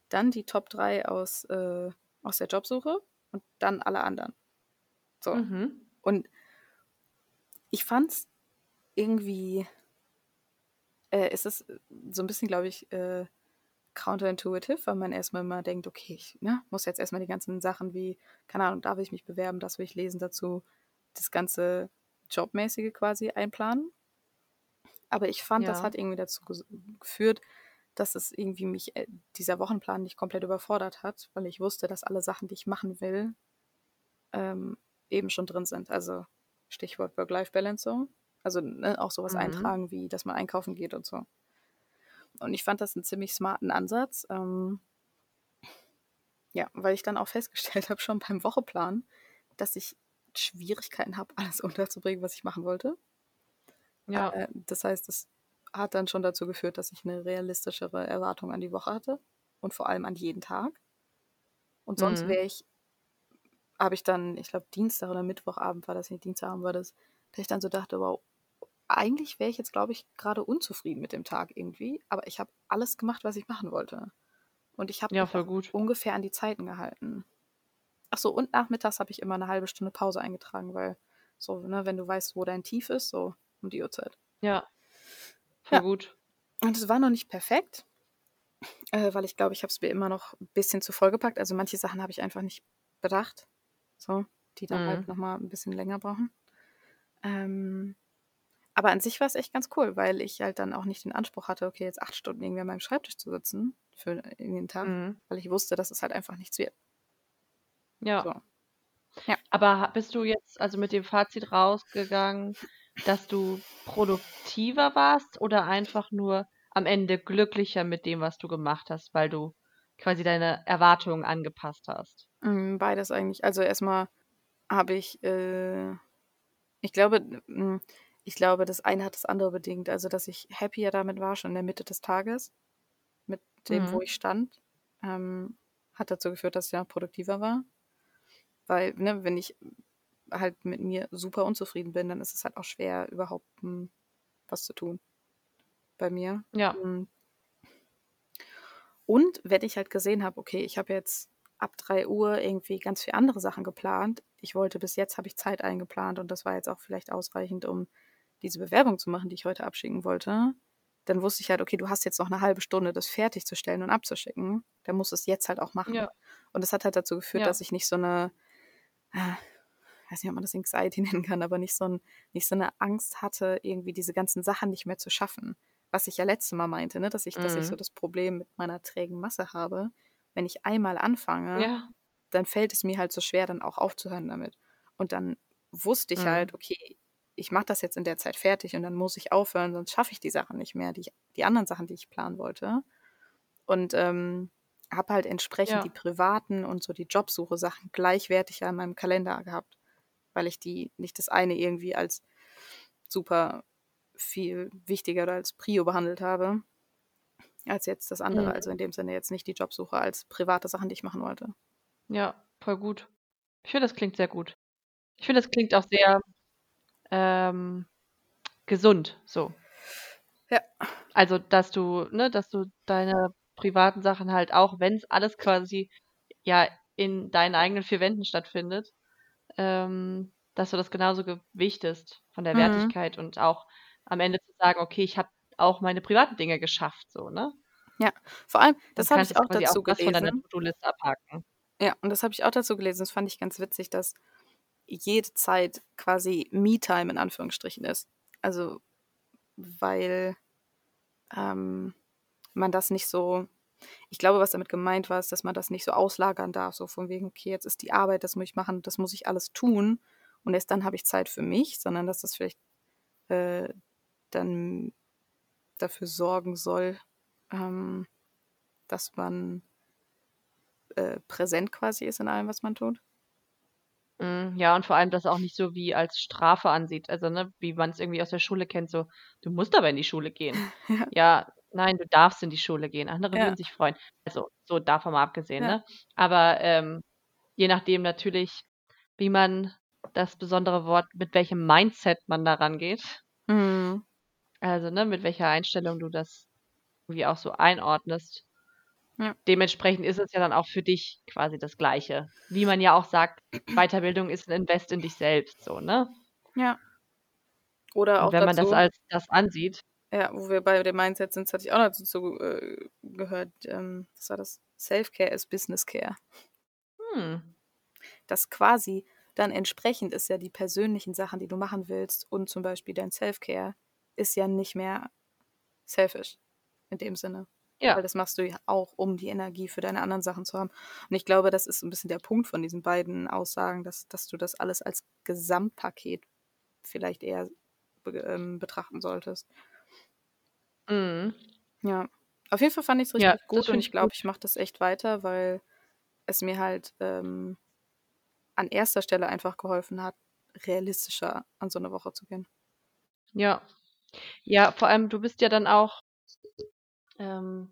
Dann die Top 3 aus, äh, aus der Jobsuche und dann alle anderen. So. Mhm. Und ich fand's irgendwie, äh, ist es so ein bisschen, glaube ich, äh, counterintuitive, weil man erstmal mal denkt, okay, ich ne, muss jetzt erstmal die ganzen Sachen wie, keine Ahnung, da will ich mich bewerben, das will ich lesen dazu, das ganze Jobmäßige quasi einplanen. Aber ich fand, das Ja. hat irgendwie dazu geführt, dass es irgendwie mich, äh, dieser Wochenplan nicht komplett überfordert hat, weil ich wusste, dass alle Sachen, die ich machen will, ähm, eben schon drin sind. Also Stichwort Work-Life-Balance so. Also ne, auch sowas Mhm. eintragen, wie dass man einkaufen geht und so. Und ich fand das einen ziemlich smarten Ansatz. Ähm, ja, weil ich dann auch festgestellt [laughs] habe, schon beim Wocheplan, dass ich Schwierigkeiten habe, alles unterzubringen, was ich machen wollte. Ja. Äh, das heißt, es hat dann schon dazu geführt, dass ich eine realistischere Erwartung an die Woche hatte und vor allem an jeden Tag. Und sonst Mhm. wäre ich, habe ich dann, ich glaube, Dienstag oder Mittwochabend war das, nicht Dienstagabend war das, dass ich dann so dachte, wow, eigentlich wäre ich jetzt, glaube ich, gerade unzufrieden mit dem Tag irgendwie, aber ich habe alles gemacht, was ich machen wollte. Und ich habe Ja, ungefähr an die Zeiten gehalten. Ach so, und nachmittags habe ich immer eine halbe Stunde Pause eingetragen, weil so, ne, wenn du weißt, wo dein Tief ist, so um die Uhrzeit. Ja. Voll Ja. gut. Und es war noch nicht perfekt, äh, weil ich glaube, ich habe es mir immer noch ein bisschen zu voll gepackt. Also manche Sachen habe ich einfach nicht bedacht, so, die dann Mhm. halt nochmal ein bisschen länger brauchen. Ähm, aber an sich war es echt ganz cool, weil ich halt dann auch nicht den Anspruch hatte, okay, jetzt acht Stunden irgendwie an meinem Schreibtisch zu sitzen für den Tag, Mhm. weil ich wusste, dass es halt einfach nichts wird. Ja. So. Ja. Aber bist du jetzt also mit dem Fazit rausgegangen, dass du produktiver warst oder einfach nur am Ende glücklicher mit dem, was du gemacht hast, weil du quasi deine Erwartungen angepasst hast? Mm, Beides eigentlich. Also erstmal habe ich, äh, ich glaube, mm, ich glaube, das eine hat das andere bedingt. Also, dass ich happier damit war, schon in der Mitte des Tages, mit dem, wo Mhm. ich stand, ähm, hat dazu geführt, dass ich ja produktiver war. Weil, ne, wenn ich halt mit mir super unzufrieden bin, dann ist es halt auch schwer, überhaupt mm, was zu tun bei mir. Ja. Und wenn ich halt gesehen habe, okay, ich habe jetzt ab 3 Uhr irgendwie ganz viele andere Sachen geplant. Ich wollte bis jetzt, habe ich Zeit eingeplant und das war jetzt auch vielleicht ausreichend, um diese Bewerbung zu machen, die ich heute abschicken wollte. Dann wusste ich halt, okay, du hast jetzt noch eine halbe Stunde, das fertigzustellen und abzuschicken. Dann musst du es jetzt halt auch machen. Ja. Und das hat halt dazu geführt, Ja. dass ich nicht so eine, ich weiß nicht, ob man das Anxiety [laughs] nennen kann, aber nicht so, ein, nicht so eine Angst hatte, irgendwie diese ganzen Sachen nicht mehr zu schaffen. Was ich ja letztes Mal meinte, ne? dass, ich, dass ich so Mhm. das Problem mit meiner trägen Masse habe. Wenn ich einmal anfange, Ja. dann fällt es mir halt so schwer, dann auch aufzuhören damit. Und dann wusste ich Mhm. halt, okay, ich mache das jetzt in der Zeit fertig und dann muss ich aufhören, sonst schaffe ich die Sachen nicht mehr, die, ich, die anderen Sachen, die ich planen wollte. Und ähm, habe halt entsprechend Ja. die privaten und so die Jobsuche-Sachen gleichwertig an meinem Kalender gehabt, weil ich die nicht das eine irgendwie als super viel wichtiger oder als Prio behandelt habe. Als jetzt das andere. Mhm. Also in dem Sinne jetzt nicht die Jobsuche als private Sachen, die ich machen wollte. Ja, voll gut. Ich finde, das klingt sehr gut. Ich finde, das klingt auch sehr ähm, gesund, so. Ja. Also, dass du, ne, dass du deine privaten Sachen halt auch, wenn es alles quasi ja in deinen eigenen vier Wänden stattfindet, ähm, dass du das genauso gewichtest von der Mhm. Wertigkeit und auch am Ende zu sagen, okay, ich habe auch meine privaten Dinge geschafft, so, ne? Ja, vor allem, das habe ich auch dazu auch das von deiner gelesen. To-Do-Liste abhaken. Ja, und das habe ich auch dazu gelesen. Das fand ich ganz witzig, dass jede Zeit quasi Me-Time in Anführungsstrichen ist. Also, weil ähm, man das nicht so, ich glaube, was damit gemeint war, ist, dass man das nicht so auslagern darf. So von wegen, okay, jetzt ist die Arbeit, das muss ich machen, das muss ich alles tun und erst dann habe ich Zeit für mich, sondern dass das vielleicht äh, dann dafür sorgen soll, ähm, dass man äh, präsent quasi ist in allem, was man tut. Mm, Ja, und vor allem das auch nicht so wie als Strafe ansieht. Also, ne, wie man es irgendwie aus der Schule kennt, so, du musst aber in die Schule gehen. [laughs] Ja. Ja, nein, du darfst in die Schule gehen. Andere Ja. würden sich freuen. Also, so davon mal abgesehen, Ja. ne? Aber ähm, je nachdem natürlich, wie man das besondere Wort, mit welchem Mindset man da rangeht. Mhm. Also, ne, mit welcher Einstellung du das irgendwie auch so einordnest. Ja. Dementsprechend ist es ja dann auch für dich quasi das Gleiche. Wie man ja auch sagt, Weiterbildung ist ein Invest in dich selbst, so, ne? Ja. Oder Und auch wenn man das dazu, als das ansieht, ja, wo wir bei dem Mindset sind, das hatte ich auch noch dazu äh, gehört, ähm, das war das Self-Care ist Business Care. hm, Das quasi dann entsprechend ist ja die persönlichen Sachen, die du machen willst und zum Beispiel dein Self-Care ist ja nicht mehr selfish in dem Sinne. ja, Weil das machst du ja auch, um die Energie für deine anderen Sachen zu haben. Und ich glaube, das ist ein bisschen der Punkt von diesen beiden Aussagen, dass, dass du das alles als Gesamtpaket vielleicht eher be ähm, betrachten solltest. mm, Ja. Auf jeden Fall fand ich es ja, richtig das gut und ich glaube, ich mache das echt weiter, weil es mir halt ähm, an erster Stelle einfach geholfen hat, realistischer an so eine Woche zu gehen. Ja. Ja, vor allem, du bist ja dann auch, ähm,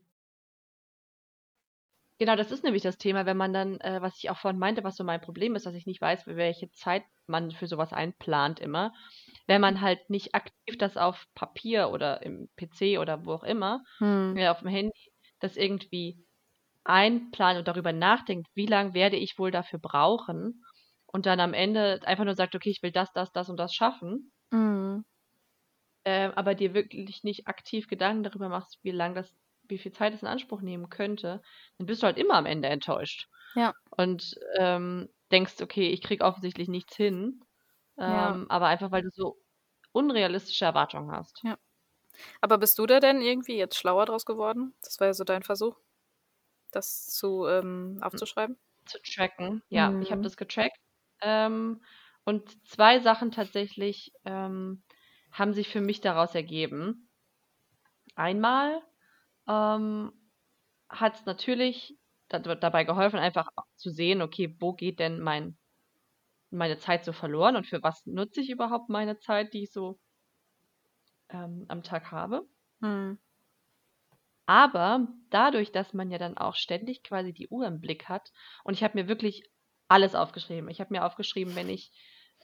genau, das ist nämlich das Thema, wenn man dann, äh, was ich auch vorhin meinte, was so mein Problem ist, dass ich nicht weiß, welche Zeit man für sowas einplant immer. Wenn man halt nicht aktiv das auf Papier oder im PC oder wo auch immer, Hm. ja, auf dem Handy, das irgendwie einplant und darüber nachdenkt, wie lange werde ich wohl dafür brauchen und dann am Ende einfach nur sagt, okay, ich will das, das, das und das schaffen, Mhm. Ähm, aber dir wirklich nicht aktiv Gedanken darüber machst, wie lang das, wie viel Zeit es in Anspruch nehmen könnte, dann bist du halt immer am Ende enttäuscht Ja. und ähm, denkst, okay, ich krieg offensichtlich nichts hin, Ja. ähm, aber einfach weil du so unrealistische Erwartungen hast. Ja. Aber bist du da denn irgendwie jetzt schlauer draus geworden? Das war ja so dein Versuch, das zu ähm, aufzuschreiben. zu tracken. Ja, ich habe Mhm. das getrackt. Ähm, und zwei Sachen tatsächlich ähm, haben sich für mich daraus ergeben. Einmal ähm, hat es natürlich da, dabei geholfen, einfach zu sehen, okay, wo geht denn mein, meine Zeit so verloren und für was nutze ich überhaupt meine Zeit, die ich so ähm, am Tag habe. Mhm. Aber dadurch, dass man ja dann auch ständig quasi die Uhr im Blick hat und ich habe mir wirklich alles aufgeschrieben. Ich habe mir aufgeschrieben, wenn ich,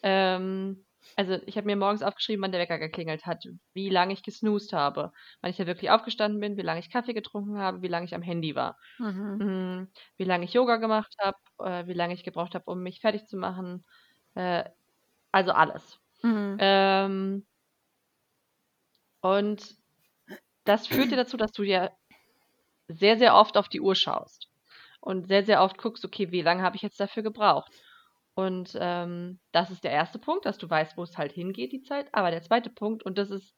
ähm, also ich habe mir morgens aufgeschrieben, wann der Wecker geklingelt hat, wie lange ich gesnoost habe, wann ich da wirklich aufgestanden bin, wie lange ich Kaffee getrunken habe, wie lange ich am Handy war, Mhm. mm, wie lange ich Yoga gemacht habe, äh, wie lange ich gebraucht habe, um mich fertig zu machen, äh, also alles. Mhm. Ähm, und das führt dir dazu, dass du ja sehr, sehr oft auf die Uhr schaust und sehr, sehr oft guckst, okay, wie lange habe ich jetzt dafür gebraucht? Und ähm, das ist der erste Punkt, dass du weißt, wo es halt hingeht, die Zeit. Aber der zweite Punkt, und das ist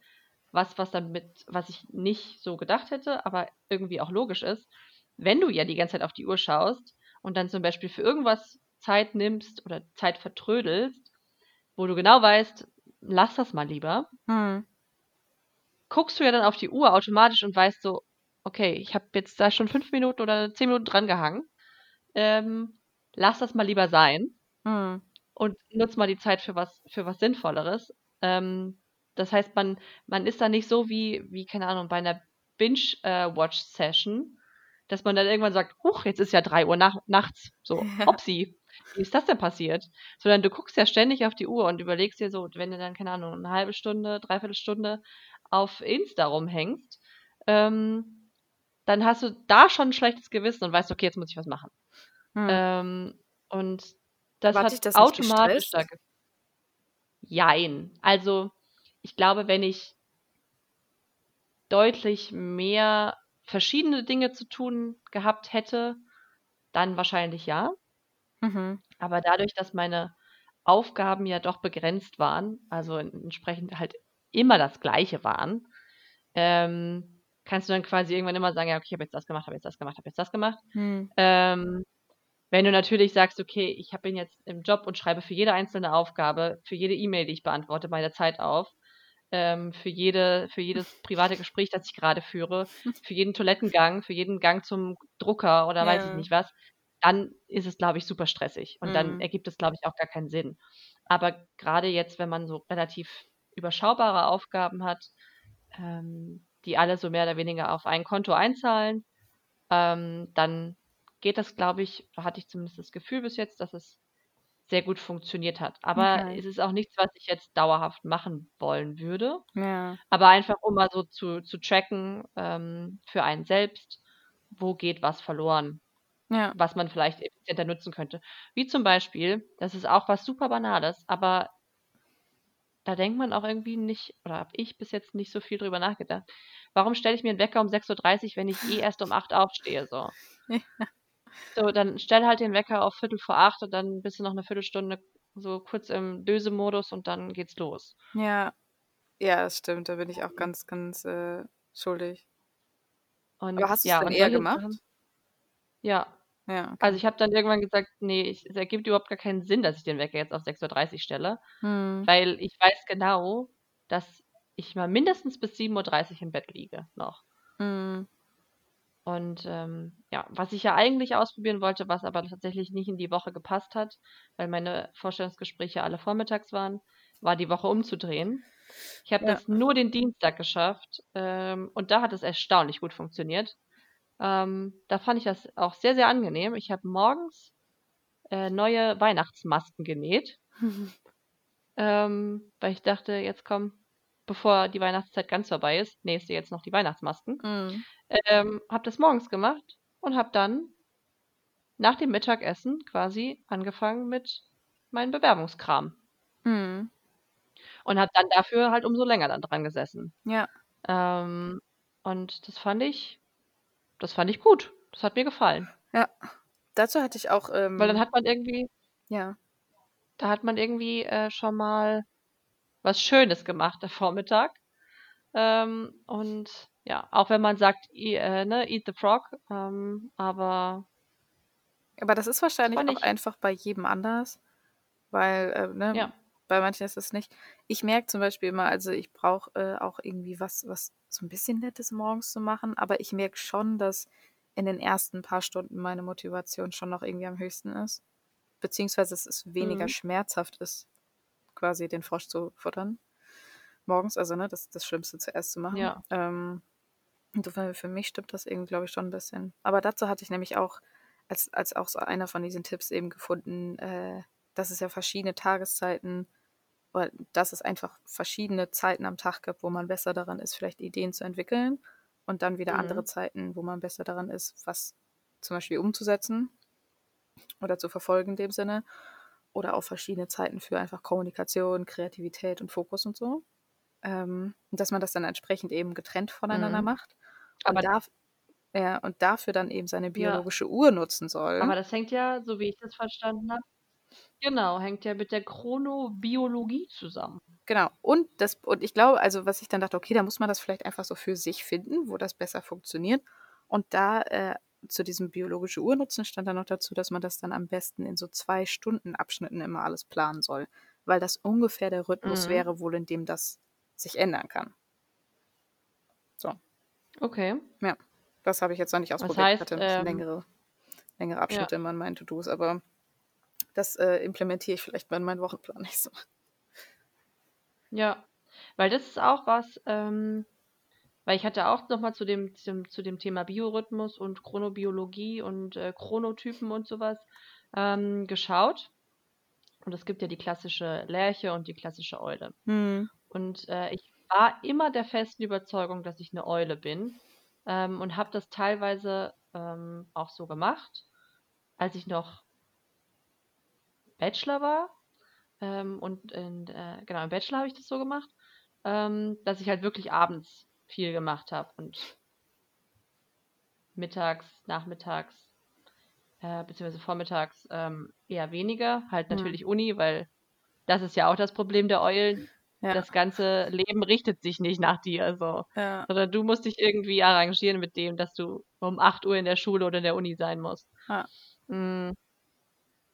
was, was dann mit, was ich nicht so gedacht hätte, aber irgendwie auch logisch ist, wenn du ja die ganze Zeit auf die Uhr schaust und dann zum Beispiel für irgendwas Zeit nimmst oder Zeit vertrödelst, wo du genau weißt, lass das mal lieber, Mhm. guckst du ja dann auf die Uhr automatisch und weißt so, okay, ich habe jetzt da schon fünf Minuten oder zehn Minuten dran gehangen. Ähm, lass das mal lieber sein Mhm. und nutz mal die Zeit für was, für was Sinnvolleres. Ähm, das heißt, man, man ist da nicht so wie, wie, keine Ahnung, bei einer Binge-Watch-Session, dass man dann irgendwann sagt, huch, jetzt ist ja 3 Uhr nach nachts. So, [laughs] Ja. Wie ist das denn passiert? Sondern du guckst ja ständig auf die Uhr und überlegst dir so, wenn du dann, keine Ahnung, eine halbe Stunde, dreiviertel Stunde auf Insta rumhängst, ähm, dann hast du da schon ein schlechtes Gewissen und weißt, okay, jetzt muss ich was machen. Hm. Ähm, und das hat das automatisch da Jein. Also, ich glaube, wenn ich deutlich mehr verschiedene Dinge zu tun gehabt hätte, dann wahrscheinlich ja. Mhm. Aber dadurch, dass meine Aufgaben ja doch begrenzt waren, also entsprechend halt immer das Gleiche waren, ähm, kannst du dann quasi irgendwann immer sagen, ja, okay, ich habe jetzt das gemacht, habe jetzt das gemacht, habe jetzt das gemacht. Hm. Ähm, wenn du natürlich sagst, okay, ich hab- bin jetzt im Job und schreibe für jede einzelne Aufgabe, für jede E-Mail, die ich beantworte, meine Zeit auf, ähm, für jede, für jedes [laughs] private Gespräch, das ich gerade führe, für jeden Toilettengang, für jeden Gang zum Drucker oder weiß ich Ja. nicht was, dann ist es, glaube ich, super stressig. Und dann Mhm. ergibt es, glaube ich, auch gar keinen Sinn. Aber gerade jetzt, wenn man so relativ überschaubare Aufgaben hat, ähm, die alle so mehr oder weniger auf ein Konto einzahlen, ähm, dann geht das, glaube ich, da hatte ich zumindest das Gefühl bis jetzt, dass es sehr gut funktioniert hat. Aber Okay. es ist auch nichts, was ich jetzt dauerhaft machen wollen würde. Ja. Aber einfach, um mal so zu, zu tracken ähm, für einen selbst, wo geht was verloren, Ja. was man vielleicht effizienter nutzen könnte. Wie zum Beispiel, das ist auch was super Banales, aber da denkt man auch irgendwie nicht, oder habe ich bis jetzt nicht so viel drüber nachgedacht. Warum stelle ich mir einen Wecker um 6.30 Uhr, wenn ich eh erst um 8 Uhr aufstehe? So. [laughs] Ja. So, dann stell halt den Wecker auf Viertel vor acht und dann bist du noch eine Viertelstunde so kurz im Dösemodus und dann geht's los. Ja. Ja, das stimmt. Da bin ich auch ganz, ganz äh, schuldig. Und Aber hast du es ja, dann eher gemacht? Sachen, ja. Ja. Okay. Also ich habe dann irgendwann gesagt, nee, es ergibt überhaupt gar keinen Sinn, dass ich den Wecker jetzt auf 6.30 Uhr stelle, Hm. weil ich weiß genau, dass ich mal mindestens bis 7.30 Uhr im Bett liege noch. Hm. Und ähm, ja, was ich ja eigentlich ausprobieren wollte, was aber tatsächlich nicht in die Woche gepasst hat, weil meine Vorstellungsgespräche alle vormittags waren, war die Woche umzudrehen. Ich habe Ja. das nur den Dienstag geschafft ähm, und da hat es erstaunlich gut funktioniert. Ähm, da fand ich das auch sehr, sehr angenehm. Ich habe morgens äh, neue Weihnachtsmasken genäht, [laughs] ähm, weil ich dachte, jetzt komm, bevor die Weihnachtszeit ganz vorbei ist, nähst du jetzt noch die Weihnachtsmasken. Hm. Ähm, habe das morgens gemacht und habe dann nach dem Mittagessen quasi angefangen mit meinem Bewerbungskram Hm. und habe dann dafür halt umso länger dann dran gesessen. Ja. Ähm, und das fand ich, das fand ich gut. Das hat mir gefallen, Ja. Dazu hatte ich auch, weil dann ähm, hat man irgendwie, ja. da hat man irgendwie äh, schon mal was Schönes gemacht am Vormittag. Ähm, und ja, auch wenn man sagt, äh, ne, eat the frog, ähm, aber Aber das ist wahrscheinlich auch einfach bei jedem anders, weil, äh, ne, ja. bei manchen ist es nicht. Ich merke zum Beispiel immer, also ich brauche äh, auch irgendwie was, was so ein bisschen Nettes morgens zu machen, aber ich merke schon, dass in den ersten paar Stunden meine Motivation schon noch irgendwie am höchsten ist. Beziehungsweise es ist weniger Mhm. schmerzhaft ist, quasi den Frosch zu futtern. Morgens, also ne, das ist das Schlimmste zuerst zu machen. Ja. Ähm, insofern für mich stimmt das irgendwie, glaube ich, schon ein bisschen. Aber dazu hatte ich nämlich auch als, als auch so einer von diesen Tipps eben gefunden, äh, dass es ja verschiedene Tageszeiten oder dass es einfach verschiedene Zeiten am Tag gibt, wo man besser daran ist, vielleicht Ideen zu entwickeln und dann wieder andere Mhm. Zeiten, wo man besser daran ist, was zum Beispiel umzusetzen oder zu verfolgen in dem Sinne oder auch verschiedene Zeiten für einfach Kommunikation, Kreativität und Fokus und so. Ähm, und dass man das dann entsprechend eben getrennt voneinander Mhm. macht und, Aber darf, ja, und dafür dann eben seine ja, biologische Uhr nutzen soll. aber das hängt ja, so wie ich das verstanden habe, genau, hängt ja mit der Chronobiologie zusammen. Genau. Und das, und ich glaube, also was ich dann dachte, okay, da muss man das vielleicht einfach so für sich finden, wo das besser funktioniert. Und da äh, zu diesem biologische Uhr nutzen stand dann noch dazu, dass man das dann am besten in so zwei Stunden Abschnitten immer alles planen soll. Weil das ungefähr der Rhythmus Mhm. wäre, wohl in dem das sich ändern kann. So, Okay. ja. Das habe ich jetzt noch nicht Das ausprobiert. Ich heißt, hatte ähm, längere, längere ja, Abschnitte in meinen To-Dos, aber das äh, implementiere ich vielleicht mal in meinen Wochenplan nächstes Mal. ja, weil das ist auch was, ähm, Weil ich hatte auch noch mal zu dem zum zu dem Thema Biorhythmus und Chronobiologie und, äh, Chronotypen und so was, ähm, geschaut. Und es gibt ja die klassische Lerche und die klassische Eule. Mhm. Und, äh, ich war immer der festen Überzeugung, dass ich 'ne Eule bin, ähm, und habe das teilweise, ähm, auch so gemacht, als ich noch Bachelor war, ähm, und in äh, genau, im Bachelor habe ich das so gemacht, ähm, dass ich halt wirklich abends viel gemacht habe und mittags, nachmittags, äh, beziehungsweise vormittags, ähm, eher weniger. Halt Mhm. natürlich Uni, weil das ist ja auch das Problem der Eulen. Ja. Das ganze Leben richtet sich nicht nach dir so, Ja. sondern du musst dich irgendwie arrangieren mit dem, dass du um 8:00 in der Schule oder in der Uni sein musst. Ja. Hm.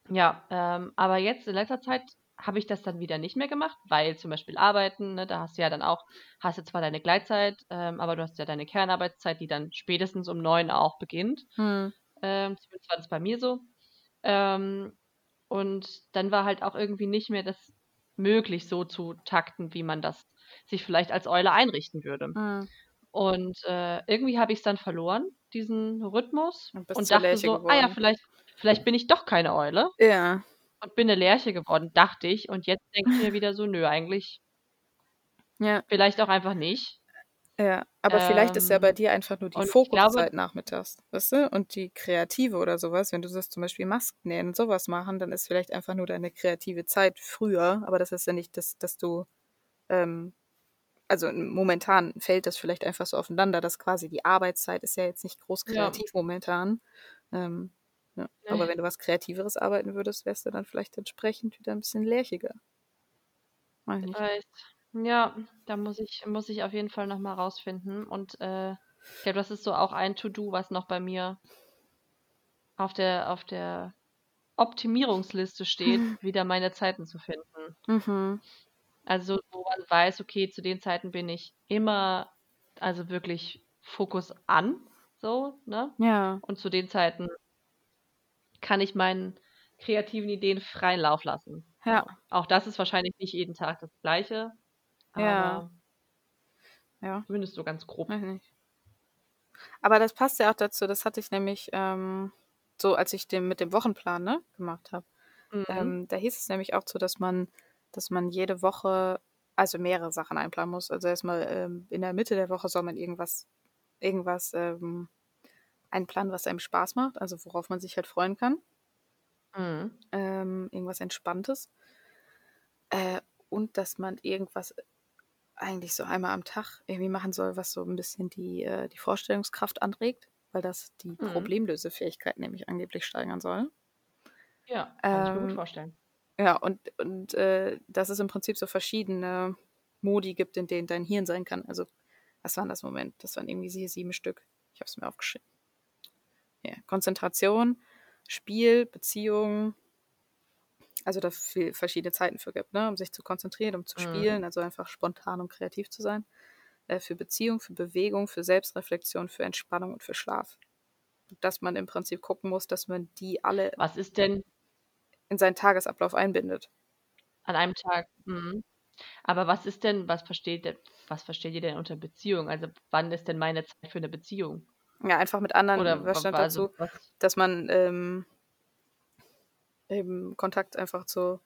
Ja, ähm, aber jetzt in letzter Zeit habe ich das dann wieder nicht mehr gemacht, weil zum Beispiel Arbeiten, ne, da hast du ja dann auch hast du zwar deine Gleitzeit, ähm, aber du hast ja deine Kernarbeitszeit, die dann spätestens um 9 auch beginnt. Mhm. Ähm, zumindest war das bei mir so. Ähm, und dann war halt auch irgendwie nicht mehr das möglich, so zu takten, wie man das sich vielleicht als Eule einrichten würde. Mhm. Und, äh, irgendwie habe ich's dann verloren, diesen Rhythmus Und und dachte so: „Ah ja, geworden. vielleicht vielleicht bin ich doch keine Eule Ja. Und bin 'ne Lerche geworden“, dachte ich. Und jetzt denke ich mir wieder so: „Nö, eigentlich Ja. vielleicht auch einfach nicht.“ Ja, aber vielleicht ist ja bei Ähm, dir einfach nur die und ich glaube Fokuszeit nachmittags, weißt du? Und die kreative oder so was, wenn du sagst, zum Beispiel Maskennähen und so was machen, dann ist vielleicht einfach nur deine kreative Zeit früher, aber das ist ja nicht, dass dass du, ähm also momentan fällt das vielleicht einfach so aufeinander, dass quasi die Arbeitszeit ist ja jetzt nicht groß Ja. kreativ momentan. Ähm, ja. Aber wenn du was Kreativeres arbeiten würdest, wärst du dann vielleicht entsprechend wieder 'n bisschen nicht. Vielleicht. Ja, da muss ich muss ich auf jeden Fall noch mal rausfinden und, äh, ich glaube, das ist so auch ein To-do, was noch bei mir auf der auf der Optimierungsliste steht, [laughs] wieder meine Zeiten zu finden. Mhm. Also, wo man weiß, okay, zu den Zeiten bin ich immer also wirklich Fokus an, so, ne? Ja. Und zu den Zeiten kann ich meinen kreativen Ideen freien Lauf lassen. Ja. Auch das ist wahrscheinlich nicht jeden Tag das Gleiche, Ja. aber Ja. zumindest so ganz grob. Aber das passt ja auch dazu, das hatte ich nämlich, ähm, so als ich den mit dem Wochenplan, ne, gemacht habe. Mhm. Ähm, da hieß es nämlich auch so, dass man dass man jede Woche also mehrere Sachen einplanen muss. Also erst mal, ähm, in der Mitte der Woche soll man irgendwas irgendwas, ähm, einplanen, was einem Spaß macht, also worauf man sich halt freuen kann. Mhm. Ähm, irgendwas Entspanntes. Äh, und dass man irgendwas eigentlich so einmal am Tag irgendwie machen soll, was so 'n bisschen die äh, die Vorstellungskraft anregt, weil das die Mhm. Problemlösefähigkeit nämlich angeblich steigern soll. Ja, kann ich mir gut Ähm, vorstellen. ja, und und, äh, dass es im Prinzip so verschiedene Modi gibt, in denen dein Hirn sein kann. Also, was waren das? Moment, das waren irgendwie sie 7 Stück. Ich habe es mir aufgeschrieben. Ja, Konzentration, Spiel, Beziehung also da viel verschiedene Zeiten für gibt, ne, um sich zu konzentrieren, um zu Mhm. spielen, also einfach spontan und kreativ zu sein. Äh, für Beziehung, für Bewegung, für Selbstreflexion, für Entspannung und für Schlaf. Dass man im Prinzip gucken muss, dass man die alle Was ist denn in seinen Tagesablauf einbindet. an einem Tag mhm. Aber was ist denn was versteht was versteht ihr denn unter Beziehung? Also, wann ist denn meine Zeit für 'ne Beziehung? Ja, einfach mit anderen Oder was wa stand also dazu, was dass man, ähm eben Kontakt einfach zu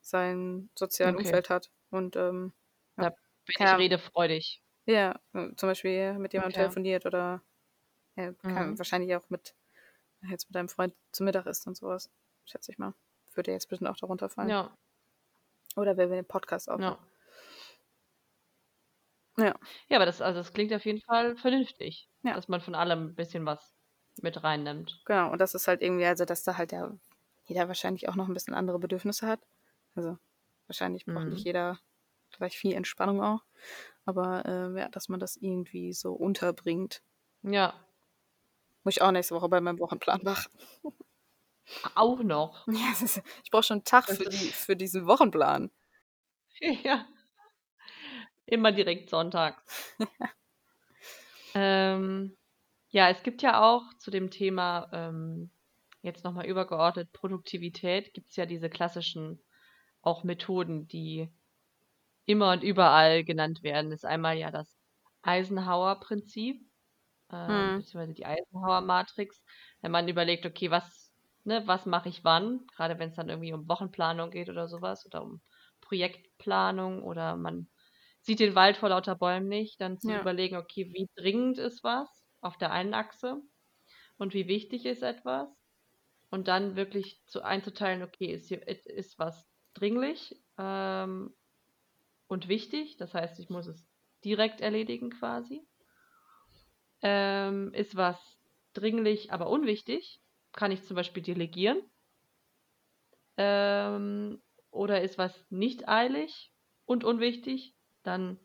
seinem sozialen Okay. Umfeld hat und, ähm, ja, Da bin ich Ahnung. redefreudig. Ja, äh, zum Beispiel mit jemandem Okay. telefoniert oder, ja, Mhm. wahrscheinlich auch mit jetzt mit deinem Freund zu Mittag isst und so was, schätze ich mal. Würde jetzt bestimmt auch darunter fallen. Ja. Oder wenn wir den Podcast aufnehmen. Ja. Ja. Ja, aber das also, das klingt auf jeden Fall vernünftig, Ja. dass man von allem 'n bisschen was mit reinnimmt. Genau, und das ist halt irgendwie also, dass da halt ja jeder wahrscheinlich auch noch 'n bisschen andere Bedürfnisse hat. Also, wahrscheinlich braucht nicht Mhm. jeder gleich viel Entspannung auch, aber, ähm, ja, dass man das irgendwie so unterbringt. Ja. Muss ich auch nächste Woche bei meinem Wochenplan machen. Auch noch. [laughs] Ja, ist ich brauche schon 'n Tag Das für die ist für diesen Wochenplan. [laughs] Ja. Immer direkt sonntags. [laughs] Ja. Ähm, ja, es gibt ja auch zu dem Thema, ähm, jetzt noch mal übergeordnet Produktivität, gibt's ja diese klassischen auch Methoden, die immer und überall genannt werden. Ist einmal ja das Eisenhower-Prinzip, ähm, Mhm. beziehungsweise die Eisenhower-Matrix, wenn man überlegt, okay, was, ne, was mache ich wann, gerade wenn es dann irgendwie um Wochenplanung geht oder sowas oder um Projektplanung oder man sieht den Wald vor lauter Bäumen nicht, dann zu Ja. überlegen, okay, wie dringend ist was auf der einen Achse und wie wichtig ist etwas und dann wirklich zu einzuteilen, okay, ist, hier, ist was dringlich ähm, und wichtig, das heißt, ich muss es direkt erledigen quasi. Ähm, ist was dringlich, aber unwichtig, kann ich zum Beispiel delegieren. Ähm, oder ist was nicht eilig und unwichtig, dann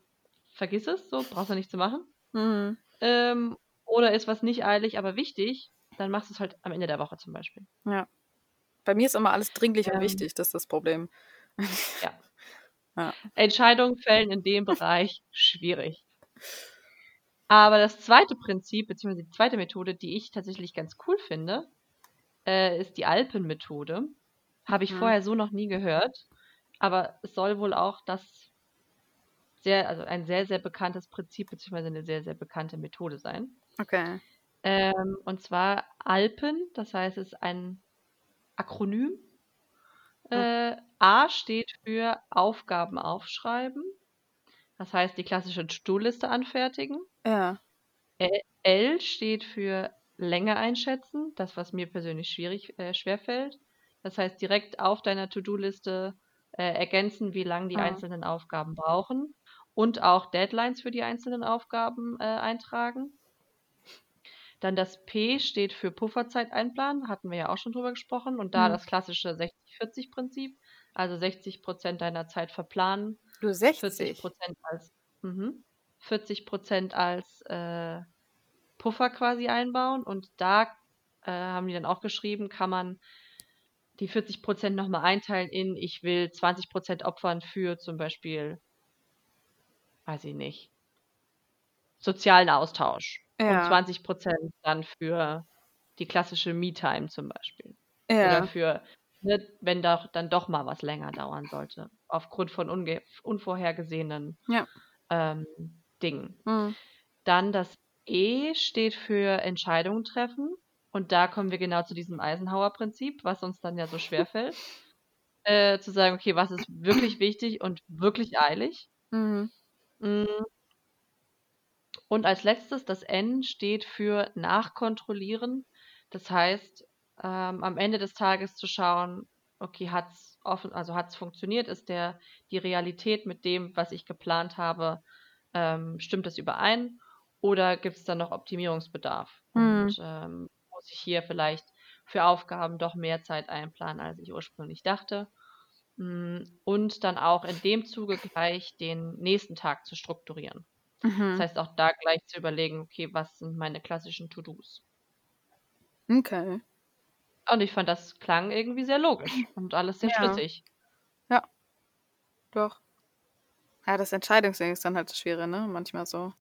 vergiss es, so brauchst du nicht zu machen. Mhm. Ähm, oder ist was nicht eilig, aber wichtig, dann machst du es halt am Ende der Woche zum Beispiel. Ja. Bei mir ist immer alles dringlich und Ähm. wichtig, das ist das Problem. Ja. [laughs] Ja. Entscheidungen fällen in dem Bereich schwierig. Aber das zweite Prinzip, beziehungsweise die zweite Methode, die ich tatsächlich ganz cool finde, äh, ist die Alpenmethode. Habe ich Mhm. vorher so noch nie gehört. Aber es soll wohl auch das sehr, also ein sehr, sehr bekanntes Prinzip, beziehungsweise eine sehr, sehr bekannte Methode sein. Okay. Ähm, und zwar Alpen, das heißt, es ist ein Akronym. Äh, A steht für Aufgaben aufschreiben. Das heißt, die klassische To-Do-Liste anfertigen. Ja. L steht für Länge einschätzen, das, was mir persönlich schwierig, äh, schwerfällt. Das heißt, direkt auf deiner To-Do-Liste äh, ergänzen, wie lange die Ah. einzelnen Aufgaben brauchen und auch Deadlines für die einzelnen Aufgaben äh, eintragen. Dann das P steht für Pufferzeit einplanen, hatten wir ja auch schon drüber gesprochen. Und da Hm. das klassische 60-40-Prinzip, also 60% deiner Zeit verplanen, Du 40 60. Prozent als, mhm, 40 Prozent als äh, Puffer quasi einbauen und da äh, haben die dann auch geschrieben, kann man die 40 Prozent nochmal einteilen in, ich will 20 Prozent opfern für zum Beispiel, weiß ich nicht, sozialen Austausch und Ja. 20 Prozent dann für die klassische Me-Time zum Beispiel. Oder Ja. für, ne, wenn doch dann doch mal was länger dauern sollte, aufgrund von unvorhergesehenen Ja. ähm, Dingen. Mhm. Dann das E steht für Entscheidungen treffen. Und da kommen wir genau zu diesem Eisenhower-Prinzip, was uns dann ja so schwerfällt. [laughs] äh, zu sagen, okay, was ist wirklich wichtig und wirklich eilig. Mhm. Mm. Und als letztes, das N steht für Nachkontrollieren. Das heißt, ähm, am Ende des Tages zu schauen, okay, hat's offen, also hat's funktioniert, ist der die Realität mit dem, was ich geplant habe, ähm, stimmt das überein? Oder gibt es da noch Optimierungsbedarf? Mhm. Und ähm, muss ich hier vielleicht für Aufgaben doch mehr Zeit einplanen, als ich ursprünglich dachte? Mm, Und dann auch in dem Zuge gleich den nächsten Tag zu strukturieren. Das Mhm. heißt auch da gleich zu überlegen, okay, was sind meine klassischen To-Dos? Okay. Und ich fand, das klang irgendwie sehr logisch [laughs] und alles sehr Ja. schlüssig. Doch. Ja, das Entscheidungsding ist dann halt das Schwere, ne? Manchmal so.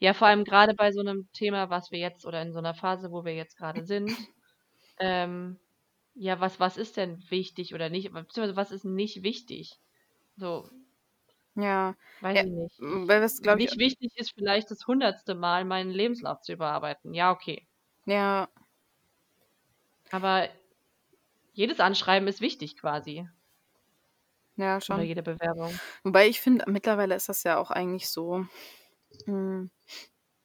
Ja, vor allem gerade bei so einem Thema, was wir jetzt oder in so einer Phase, wo wir jetzt gerade sind, ähm, ja, was, was ist denn wichtig oder nicht? Beziehungsweise was ist nicht wichtig? So, Ja. weiß Ja, ich nicht. Weil das, glaube ich, Nicht wichtig ist vielleicht das hundertste Mal meinen Lebenslauf zu überarbeiten. Ja, okay. ja, Aber jedes Anschreiben ist wichtig quasi. ja, Oder schon. jede Bewerbung. Wobei ich finde, mittlerweile ist das ja auch eigentlich so, mh,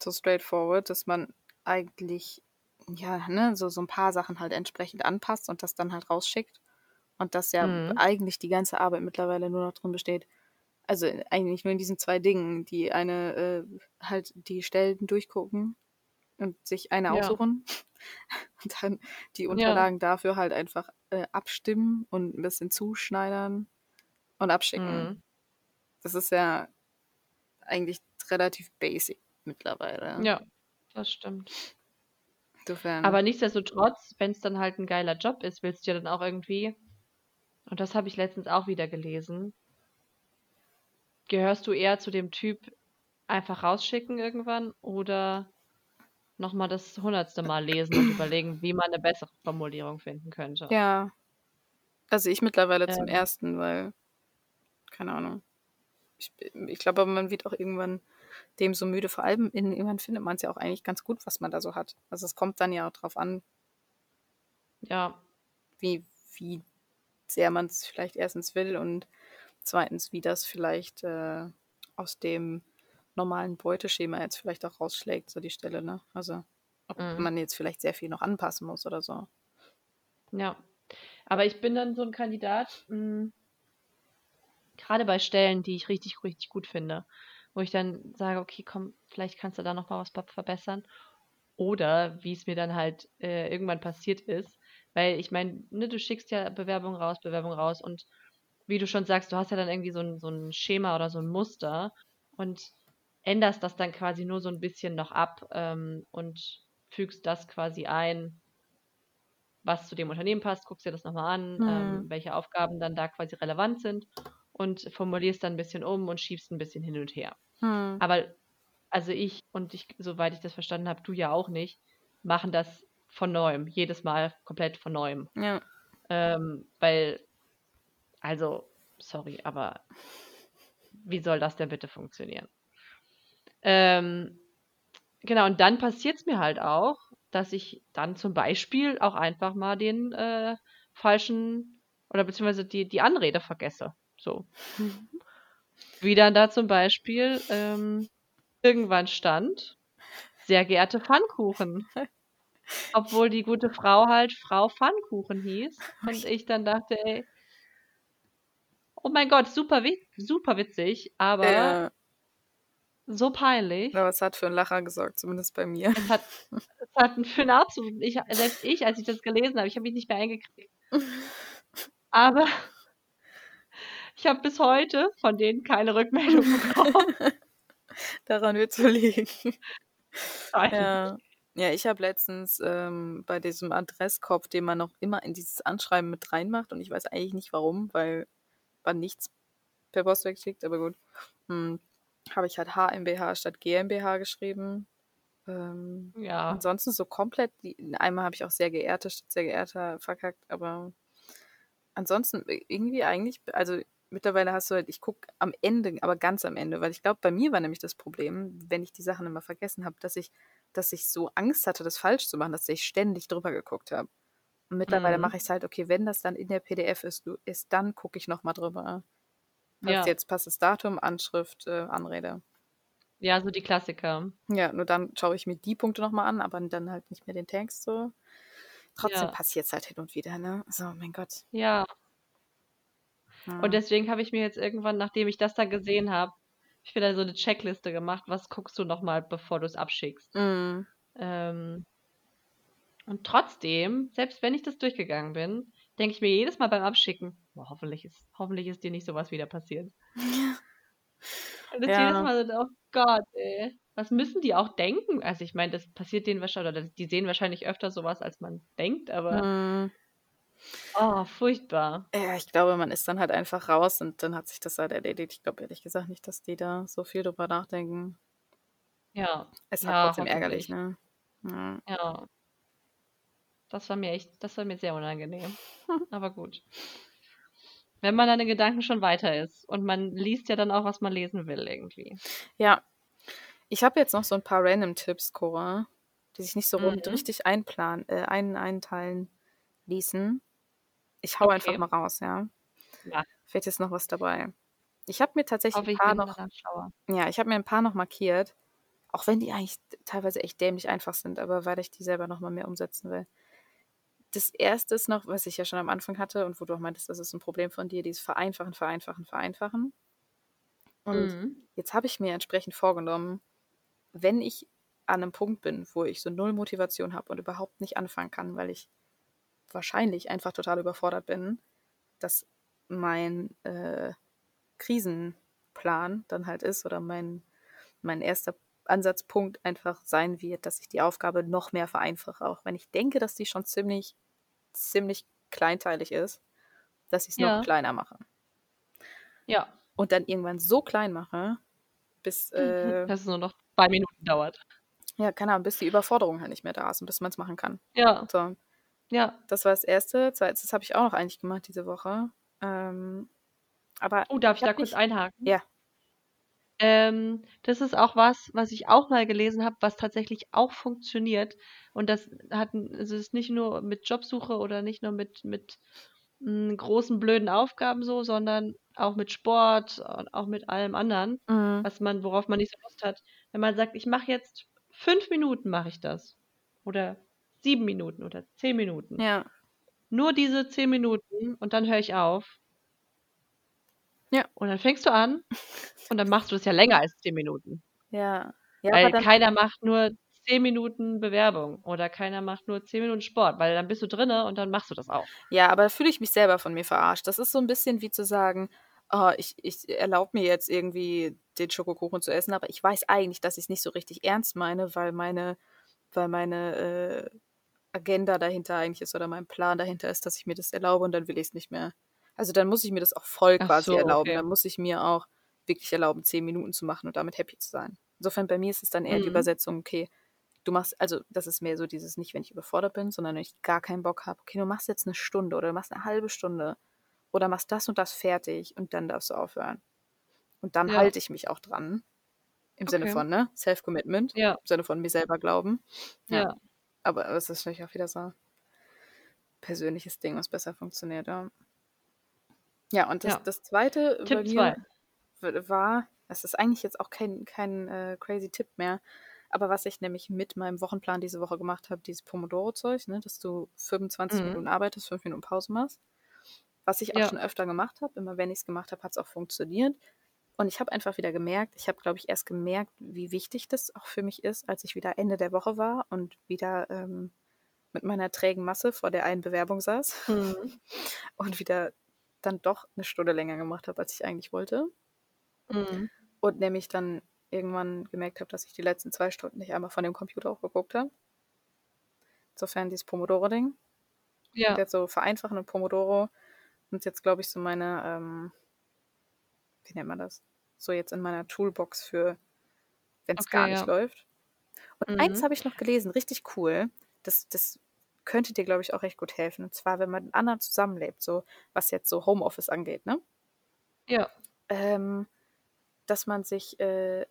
so straightforward, dass man eigentlich, ja, ne, so, so ein paar Sachen halt entsprechend anpasst und das dann halt rausschickt. Und dass ja Mhm. eigentlich die ganze Arbeit mittlerweile nur noch drin besteht. Also eigentlich nur in diesen zwei Dingen. Die eine, äh, halt die Stellen durchgucken und sich eine Ja. aussuchen. [laughs] Und dann die Ja. Unterlagen dafür halt einfach äh, abstimmen und ein bisschen zuschneidern und abschicken. Mhm. Das ist ja eigentlich relativ basic mittlerweile. Ja, das stimmt. Insofern. Aber nichtsdestotrotz, wenn es dann halt ein geiler Job ist, willst du ja dann auch irgendwie, und das habe ich letztens auch wieder gelesen, gehörst du eher zu dem Typ einfach rausschicken irgendwann oder nochmal das hundertste Mal lesen und überlegen, wie man eine bessere Formulierung finden könnte. ja. Also ich mittlerweile zum Ähm. ersten, weil, keine Ahnung. ich, ich glaube, man wird auch irgendwann dem so müde. Vor allem in, irgendwann findet man es ja auch eigentlich ganz gut, was man da so hat. Also es kommt dann ja auch drauf an, Ja, wie, wie sehr man es vielleicht erstens will und zweitens, wie das vielleicht äh, aus dem normalen Beuteschema jetzt vielleicht auch rausschlägt, so die Stelle, ne? Also ob Mhm. man jetzt vielleicht sehr viel noch anpassen muss oder so. ja. Aber ich bin dann so ein Kandidat, mh, gerade bei Stellen, die ich richtig, richtig gut finde, wo ich dann sage, okay, komm, vielleicht kannst du da noch mal was ver- verbessern. Oder wie es mir dann halt äh, irgendwann passiert ist, weil ich meine, ne, du schickst ja Bewerbung raus, Bewerbung raus und wie du schon sagst, du hast ja dann irgendwie so ein, so ein Schema oder so ein Muster und änderst das dann quasi nur so ein bisschen noch ab ähm, und fügst das quasi ein, was zu dem Unternehmen passt, guckst dir das nochmal an, Hm. ähm, welche Aufgaben dann da quasi relevant sind und formulierst dann ein bisschen um und schiebst ein bisschen hin und her. Hm. Aber also ich und ich, soweit ich das verstanden habe, du ja auch nicht, machen das von neuem, jedes Mal komplett von neuem. Ja. Ähm, weil, also, sorry, aber wie soll das denn bitte funktionieren? Ähm, genau, und dann passiert es mir halt auch, dass ich dann zum Beispiel auch einfach mal den äh, falschen oder beziehungsweise die, die Anrede vergesse. So. Wie dann da zum Beispiel ähm, irgendwann stand, sehr geehrte Pfannkuchen. [laughs] Obwohl die gute Frau halt Frau Pfannkuchen hieß. Und ich dann dachte, ey, oh mein Gott, super, super witzig, aber Ja. so peinlich. Aber es hat für einen Lacher gesorgt, zumindest bei mir. Es hat, es hat für einen absoluten, ich, selbst ich, als ich das gelesen habe, ich habe mich nicht mehr eingekriegt. [laughs] Aber ich habe bis heute von denen keine Rückmeldung bekommen. [laughs] Daran wird zu liegen. Ja. Ja, ich habe letztens ähm, bei diesem Adresskopf, den man noch immer in dieses Anschreiben mit reinmacht, und ich weiß eigentlich nicht warum, weil man nichts per Post wegschickt, aber gut, hm, habe ich halt HMBH statt GmbH geschrieben. Ähm, Ja, ansonsten so komplett, die, einmal habe ich auch sehr geehrte statt sehr geehrter verkackt, aber ansonsten irgendwie eigentlich, also mittlerweile hast du halt, ich gucke am Ende, aber ganz am Ende, weil ich glaube, bei mir war nämlich das Problem, wenn ich die Sachen immer vergessen habe, dass ich, dass ich so Angst hatte, das falsch zu machen, dass ich ständig drüber geguckt habe. Und mittlerweile Mhm. mache ich es halt, okay, wenn das dann in der PDF ist, ist dann gucke ich nochmal drüber. Passt ja, jetzt, passt das Datum, Anschrift, äh, Anrede. ja, so die Klassiker. Ja, nur dann schaue ich mir die Punkte nochmal an, aber dann halt nicht mehr den Text so. Trotzdem Ja, passiert es halt hin und wieder, ne? So, mein Gott. ja. Ja. Und deswegen habe ich mir jetzt irgendwann, nachdem ich das dann gesehen habe, ich mir dann so eine Checkliste gemacht, was guckst du nochmal, bevor du es abschickst. Mm. Ähm, und trotzdem, selbst wenn ich das durchgegangen bin, denke ich mir jedes Mal beim Abschicken, boah, hoffentlich ist, hoffentlich ist dir nicht sowas wieder passiert. [laughs] Und das jedes Ja. Mal so, oh Gott, ey. Was müssen die auch denken? Also ich meine, das passiert denen wahrscheinlich, oder die sehen wahrscheinlich öfter sowas, als man denkt, aber Mm. Oh, furchtbar. Ja, ich glaube, man ist dann halt einfach raus und dann hat sich das halt erledigt. Ich glaube ehrlich gesagt nicht, dass die da so viel drüber nachdenken. Ja, Ist halt ja, trotzdem ärgerlich, ne? Ja. Ja, das war mir echt, das war mir sehr unangenehm. Aber gut. Wenn man dann in Gedanken schon weiter ist und man liest ja dann auch, was man lesen will, irgendwie. Ja, ich habe jetzt noch so ein paar Random-Tipps, Cora, die sich nicht so Mhm. richtig einplanen, äh, ein, einteilen ließen. Ich hau einfach Okay. mal raus, ja. Ja, Vielleicht ist noch was dabei. Ich habe mir tatsächlich ein paar noch, ja, ich habe mir ein paar noch markiert, auch wenn die eigentlich teilweise echt dämlich einfach sind, aber weil ich die selber noch mal mehr umsetzen will. Das erste ist noch, was ich ja schon am Anfang hatte und wo du auch meintest, das ist ein Problem von dir, dieses Vereinfachen, Vereinfachen, Vereinfachen. Und Mhm. jetzt habe ich mir entsprechend vorgenommen, wenn ich an einem Punkt bin, wo ich so null Motivation habe und überhaupt nicht anfangen kann, weil ich wahrscheinlich einfach total überfordert bin, dass mein äh, Krisenplan dann halt ist oder mein, mein erster Ansatzpunkt einfach sein wird, dass ich die Aufgabe noch mehr vereinfache, auch wenn ich denke, dass die schon ziemlich, ziemlich kleinteilig ist, dass ich es noch Ja, kleiner mache. ja. Und dann irgendwann so klein mache, bis, [laughs] äh, Dass es nur noch zwei Minuten dauert. ja, keine Ahnung, bis die Überforderung halt nicht mehr da ist und bis man es machen kann. Ja, So, ja. das war das Erste. Zweitens, das habe ich auch noch eigentlich gemacht diese Woche. Ähm, aber Oh, darf ich ich da kurz nicht, einhaken? ja, Ähm, das ist auch was, was ich auch mal gelesen habe, was tatsächlich auch funktioniert. Und das hat, also ist nicht nur mit Jobsuche oder nicht nur mit, mit m, großen blöden Aufgaben so, sondern auch mit Sport und auch mit allem anderen, Mhm. was man, worauf man nicht so Lust hat. Wenn man sagt, ich mache jetzt fünf Minuten, mache ich das. Oder sieben Minuten oder zehn Minuten. Ja. Nur diese zehn Minuten und dann höre ich auf. Ja. Und dann fängst du an [laughs] und dann machst du es ja länger als zehn Minuten. Ja. Ja, weil keiner macht nur zehn Minuten Bewerbung oder keiner macht nur zehn Minuten Sport, weil dann bist du drinne und dann machst du das auch. ja, aber da fühle ich mich selber von mir verarscht. Das ist so ein bisschen wie zu sagen, oh, ich, ich erlaube mir jetzt irgendwie den Schokokuchen zu essen, aber ich weiß eigentlich, dass ich es nicht so richtig ernst meine, weil meine, weil meine äh, Agenda dahinter eigentlich ist oder mein Plan dahinter ist, dass ich mir das erlaube und dann will ich es nicht mehr. Also dann muss ich mir das auch voll Ach quasi so, erlauben. okay. Dann muss ich mir auch wirklich erlauben, zehn Minuten zu machen und damit happy zu sein. Insofern bei mir ist es dann eher die Mhm. Übersetzung, okay, du machst, also das ist mehr so dieses nicht, wenn ich überfordert bin, sondern wenn ich gar keinen Bock habe, okay, du machst jetzt eine Stunde oder du machst eine halbe Stunde oder machst das und das fertig und dann darfst du aufhören. Und dann Ja. halte ich mich auch dran. Im Sinne Okay. von, ne? Self-Commitment. Ja, Im Sinne von mir selber glauben. Ja. ja, Aber es ist natürlich auch wieder so ein persönliches Ding, was besser funktioniert, ja. Ja, und das, Ja. das zweite Tipp zwei. war, das ist eigentlich jetzt auch kein, kein äh, crazy Tipp mehr, aber was ich nämlich mit meinem Wochenplan diese Woche gemacht habe, dieses Pomodoro-Zeug, ne, dass du 25 Mhm. Minuten arbeitest, 5 Minuten Pause machst. Was ich auch Ja. schon öfter gemacht habe, immer wenn ich es gemacht habe, hat es auch funktioniert. Und ich habe einfach wieder gemerkt, ich habe, glaube ich, erst gemerkt, wie wichtig das auch für mich ist, als ich wieder Ende der Woche war und wieder ähm, mit meiner trägen Masse vor der einen Bewerbung saß Mhm. [laughs] und wieder dann doch eine Stunde länger gemacht habe, als ich eigentlich wollte. Mhm. Und nämlich dann irgendwann gemerkt habe, dass ich die letzten zwei Stunden nicht einmal von dem Computer auch geguckt habe. Insofern dieses Pomodoro-Ding. Ja, Jetzt so vereinfachen und Pomodoro und jetzt, glaube ich, so meine, ähm, wie nennt man das? So jetzt in meiner Toolbox für, wenn es Okay, gar nicht ja. läuft. Und eins Mhm. habe ich noch gelesen, richtig cool. Das, das könnte dir, glaube ich, auch recht gut helfen. Und zwar, wenn man mit anderen zusammenlebt, so was jetzt so Homeoffice angeht, ne? ja, ähm, dass man sich äh,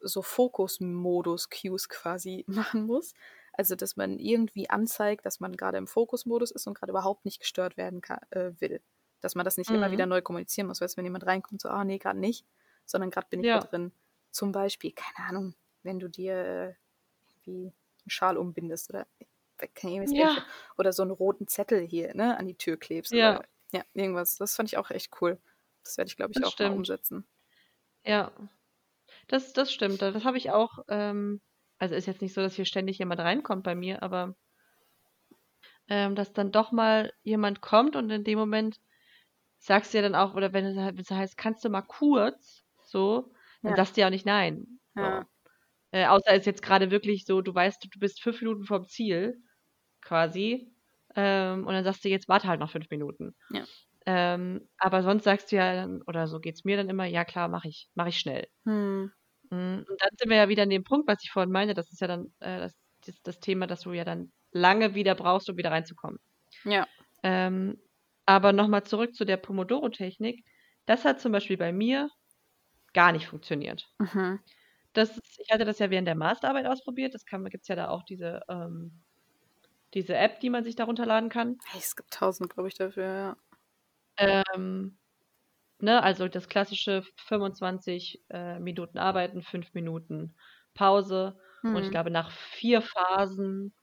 so Fokus-Modus-Cues quasi [laughs] machen muss. Also, dass man irgendwie anzeigt, dass man gerade im Fokus-Modus ist und gerade überhaupt nicht gestört werden kann, äh, will. Dass man das nicht immer wieder Mhm. neu kommunizieren muss. Weißt du, wenn jemand reinkommt, so, ah, nee, gerade nicht, sondern gerade bin ich Ja. drin. Zum Beispiel, keine Ahnung, wenn du dir äh, irgendwie einen Schal umbindest oder was Ja. oder so einen roten Zettel hier ne, an die Tür klebst. Ja. Oder, ja, irgendwas. Das fand ich auch echt cool. Das werde ich, glaube ich, Das auch mal stimmt. umsetzen. Ja. Das, das stimmt. Das habe ich auch. Ähm, also ist jetzt nicht so, dass hier ständig jemand reinkommt bei mir, aber ähm, dass dann doch mal jemand kommt und in dem Moment sagst du ja dann auch, oder wenn es halt wenn es heißt, kannst du mal kurz, so, dann Ja. sagst du ja auch nicht nein. Ja. Äh, außer es ist jetzt gerade wirklich so, du weißt, du bist fünf Minuten vom Ziel, quasi. Ähm, und dann sagst du, jetzt warte halt noch fünf Minuten. Ja. Ähm, aber sonst sagst du ja dann, oder so geht's mir dann immer, ja klar, mache ich, mache ich schnell. Hm. Mm, Und dann sind wir ja wieder an dem Punkt, was ich vorhin meinte, das ist ja dann äh, das, das, das Thema, dass du ja dann lange wieder brauchst, um wieder reinzukommen. Ja. Ähm, aber nochmal zurück zu der Pomodoro-Technik. Das hat zum Beispiel bei mir gar nicht funktioniert. Mhm. Das ist, ich hatte das ja während der Masterarbeit ausprobiert. Das gibt es ja da auch diese, ähm, diese App, die man sich da runterladen kann. Es gibt tausend, glaube ich, dafür, ja. Ähm, ne, also das klassische 25 äh, Minuten arbeiten, 5 Minuten Pause. Und ich Hm. glaube, nach vier Phasen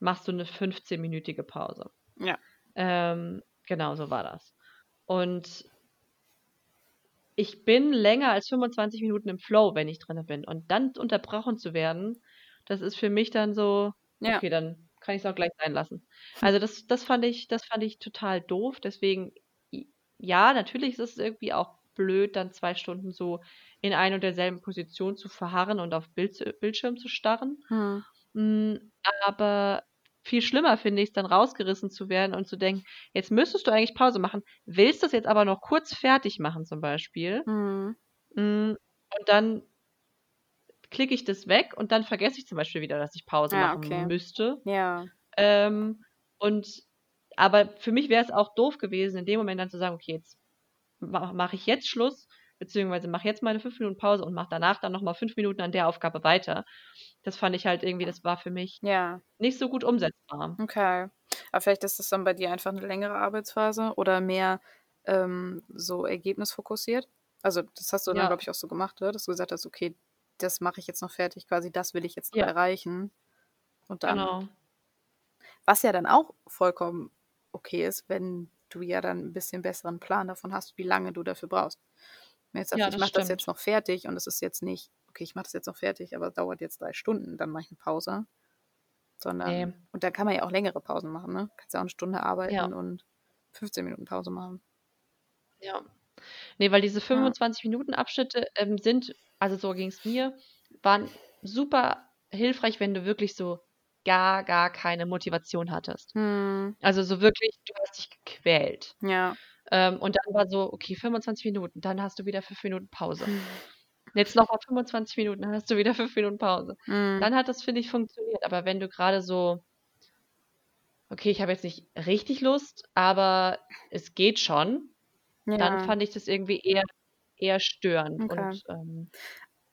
machst du eine 15-minütige Pause. Ja. Ähm, genau, so war das. Und ich bin länger als 25 Minuten im Flow, wenn ich drin bin. Und dann unterbrochen zu werden, das ist für mich dann so, Ja. okay, dann kann ich es auch gleich sein lassen. Also das, das fand ich, das fand ich total doof. Deswegen, ja, natürlich ist es irgendwie auch blöd, dann zwei Stunden so in ein und derselben Position zu verharren und auf Bild, Bildschirm zu starren. Hm. Mm, Aber viel schlimmer finde ich es dann rausgerissen zu werden und zu denken, jetzt müsstest du eigentlich Pause machen, willst das jetzt aber noch kurz fertig machen zum Beispiel. Hm. Mm, Und dann klicke ich das weg und dann vergesse ich zum Beispiel wieder, dass ich Pause Ja, machen okay. müsste. Ja. Ähm, und aber für mich wäre es auch doof gewesen, in dem Moment dann zu sagen, okay, jetzt mache mach ich jetzt Schluss, beziehungsweise mache jetzt meine fünf Minuten Pause und mache danach dann nochmal fünf Minuten an der Aufgabe weiter. Das fand ich halt irgendwie, das war für mich Ja. nicht so gut umsetzbar. Okay. Aber vielleicht ist das dann bei dir einfach eine längere Arbeitsphase oder mehr ähm, so ergebnisfokussiert. Also das hast du dann, Ja. glaube ich, auch so gemacht, oder? dass du gesagt hast, okay, das mache ich jetzt noch fertig, quasi das will ich jetzt noch Ja. erreichen. Und dann, Genau. was ja dann auch vollkommen okay ist, wenn du ja dann ein bisschen besseren Plan davon hast, wie lange du dafür brauchst. Wenn jetzt sagst, Ja, ich das mache das jetzt noch fertig und es ist jetzt nicht, okay, ich mache das jetzt noch fertig, aber es dauert jetzt drei Stunden, dann mache ich eine Pause. Sondern, Nee. und da kann man ja auch längere Pausen machen, ne? Kannst ja auch eine Stunde arbeiten Ja. und 15 Minuten Pause machen. Ja. Ne, weil diese 25 Minuten Abschnitte, ähm, sind also so ging's mir, waren super hilfreich, wenn du wirklich so gar, gar keine Motivation hattest. Hm, Also so wirklich, du hast dich gequält. ja. Ähm, und dann war so, okay, 25 Minuten, dann hast du wieder 5 Minuten Pause. [laughs] Jetzt noch mal 25 Minuten, dann hast du wieder 5 Minuten Pause. Hm, Dann hat das, finde ich, funktioniert. Aber wenn du gerade so, okay, ich habe jetzt nicht richtig Lust, aber es geht schon, dann ja. fand ich das irgendwie eher, eher störend. Okay. Und ähm,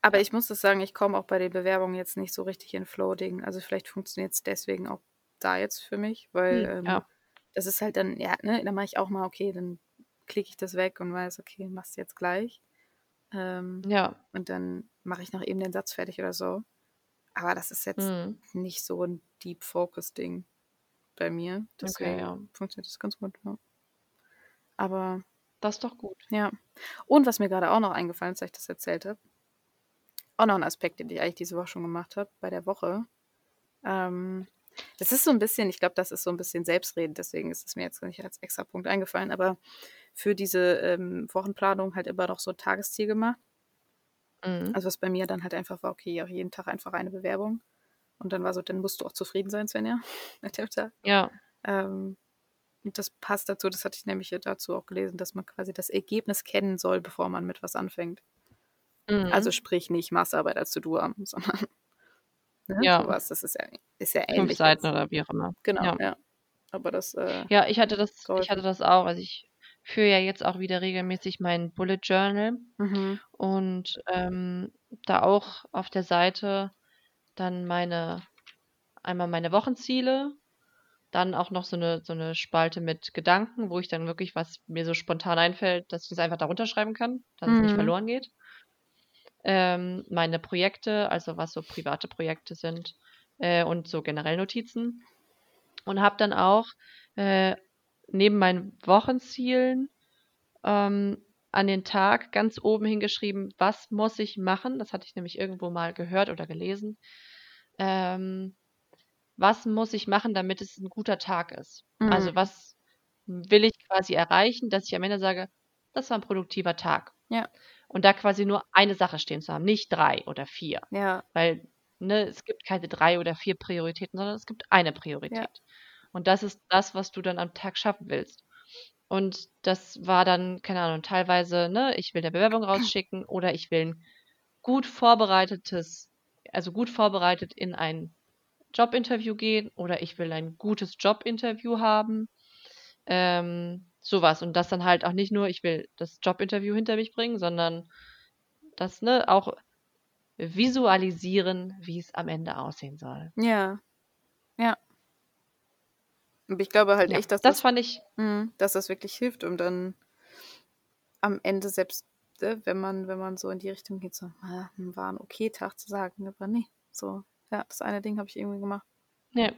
Aber ich muss das sagen, ich komme auch bei den Bewerbungen jetzt nicht so richtig in Flow-Ding. Also vielleicht funktioniert es deswegen auch da jetzt für mich, weil hm, ähm, ja, das ist halt dann, ja, ne, dann mache ich auch mal, okay, dann klicke ich das weg und weiß, okay, machst du jetzt gleich. Ähm, ja, und dann mache ich noch eben den Satz fertig oder so. Aber das ist jetzt hm, nicht so ein Deep Focus-Ding bei mir. okay, Deswegen ja. funktioniert das ganz gut. Ja. Aber Das ist doch gut. ja. Und was mir gerade auch noch eingefallen ist, als ich das erzählt habe, auch noch ein Aspekt, den ich eigentlich diese Woche schon gemacht habe, bei der Woche. Ähm, das ist so ein bisschen, ich glaube, das ist so ein bisschen selbstredend, deswegen ist es mir jetzt nicht als extra Punkt eingefallen, aber für diese ähm, Wochenplanung halt immer noch so ein Tagesziel gemacht. Mhm. Also was bei mir dann halt einfach war, okay, auch jeden Tag einfach eine Bewerbung. Und dann war so, dann musst du auch zufrieden sein, Svenja, [laughs] mit dem Tag. Ja, Ähm, und das passt dazu, das hatte ich nämlich dazu auch gelesen, dass man quasi das Ergebnis kennen soll, bevor man mit was anfängt. mhm. Also sprich nicht Massarbeit als To-Do haben, sondern ne, Ja. sowas. Das ist ja, ist ja fünf ähnlich. Seiten jetzt. oder wie auch immer. Genau, ja. Ja. Aber das, äh, Ja, ich hatte das, ich geholfen. hatte das auch. Also ich führe ja jetzt auch wieder regelmäßig mein Bullet Journal mhm. und ähm, da auch auf der Seite dann meine, einmal meine Wochenziele, dann auch noch so eine, so eine Spalte mit Gedanken, wo ich dann wirklich, was mir so spontan einfällt, dass ich das einfach darunter schreiben kann, dass es nicht Mhm. verloren geht. Ähm, meine Projekte, also was so private Projekte sind äh, und so generell Notizen. Und habe dann auch äh, neben meinen Wochenzielen ähm, an den Tag ganz oben hingeschrieben, was muss ich machen? Das hatte ich nämlich irgendwo mal gehört oder gelesen. Ähm, was muss ich machen, damit es ein guter Tag ist? Also Mhm. was will ich quasi erreichen, dass ich am Ende sage, das war ein produktiver Tag. Ja. Und da quasi nur eine Sache stehen zu haben, nicht drei oder vier. Ja. Weil ne, es gibt keine drei oder vier Prioritäten, sondern es gibt eine Priorität. Und das ist das, was du dann am Tag schaffen willst. Und das war dann, keine Ahnung, teilweise, ne, ich will eine Bewerbung rausschicken oder ich will ein gut vorbereitetes, also gut vorbereitet in ein Jobinterview gehen oder ich will ein gutes Jobinterview haben. Ähm, sowas. Und das dann halt auch nicht nur, ich will das Jobinterview hinter mich bringen, sondern das, ne, auch visualisieren, wie es am Ende aussehen soll. Ja. Ja. Und ich glaube halt Ja, echt, dass das das, fand ich, Mhm, dass das wirklich hilft, um dann am Ende selbst, äh, wenn man, wenn man so in die Richtung geht, so, ah, war ein okay Tag zu sagen, aber nee, so, ja, das eine Ding habe ich irgendwie gemacht. ne.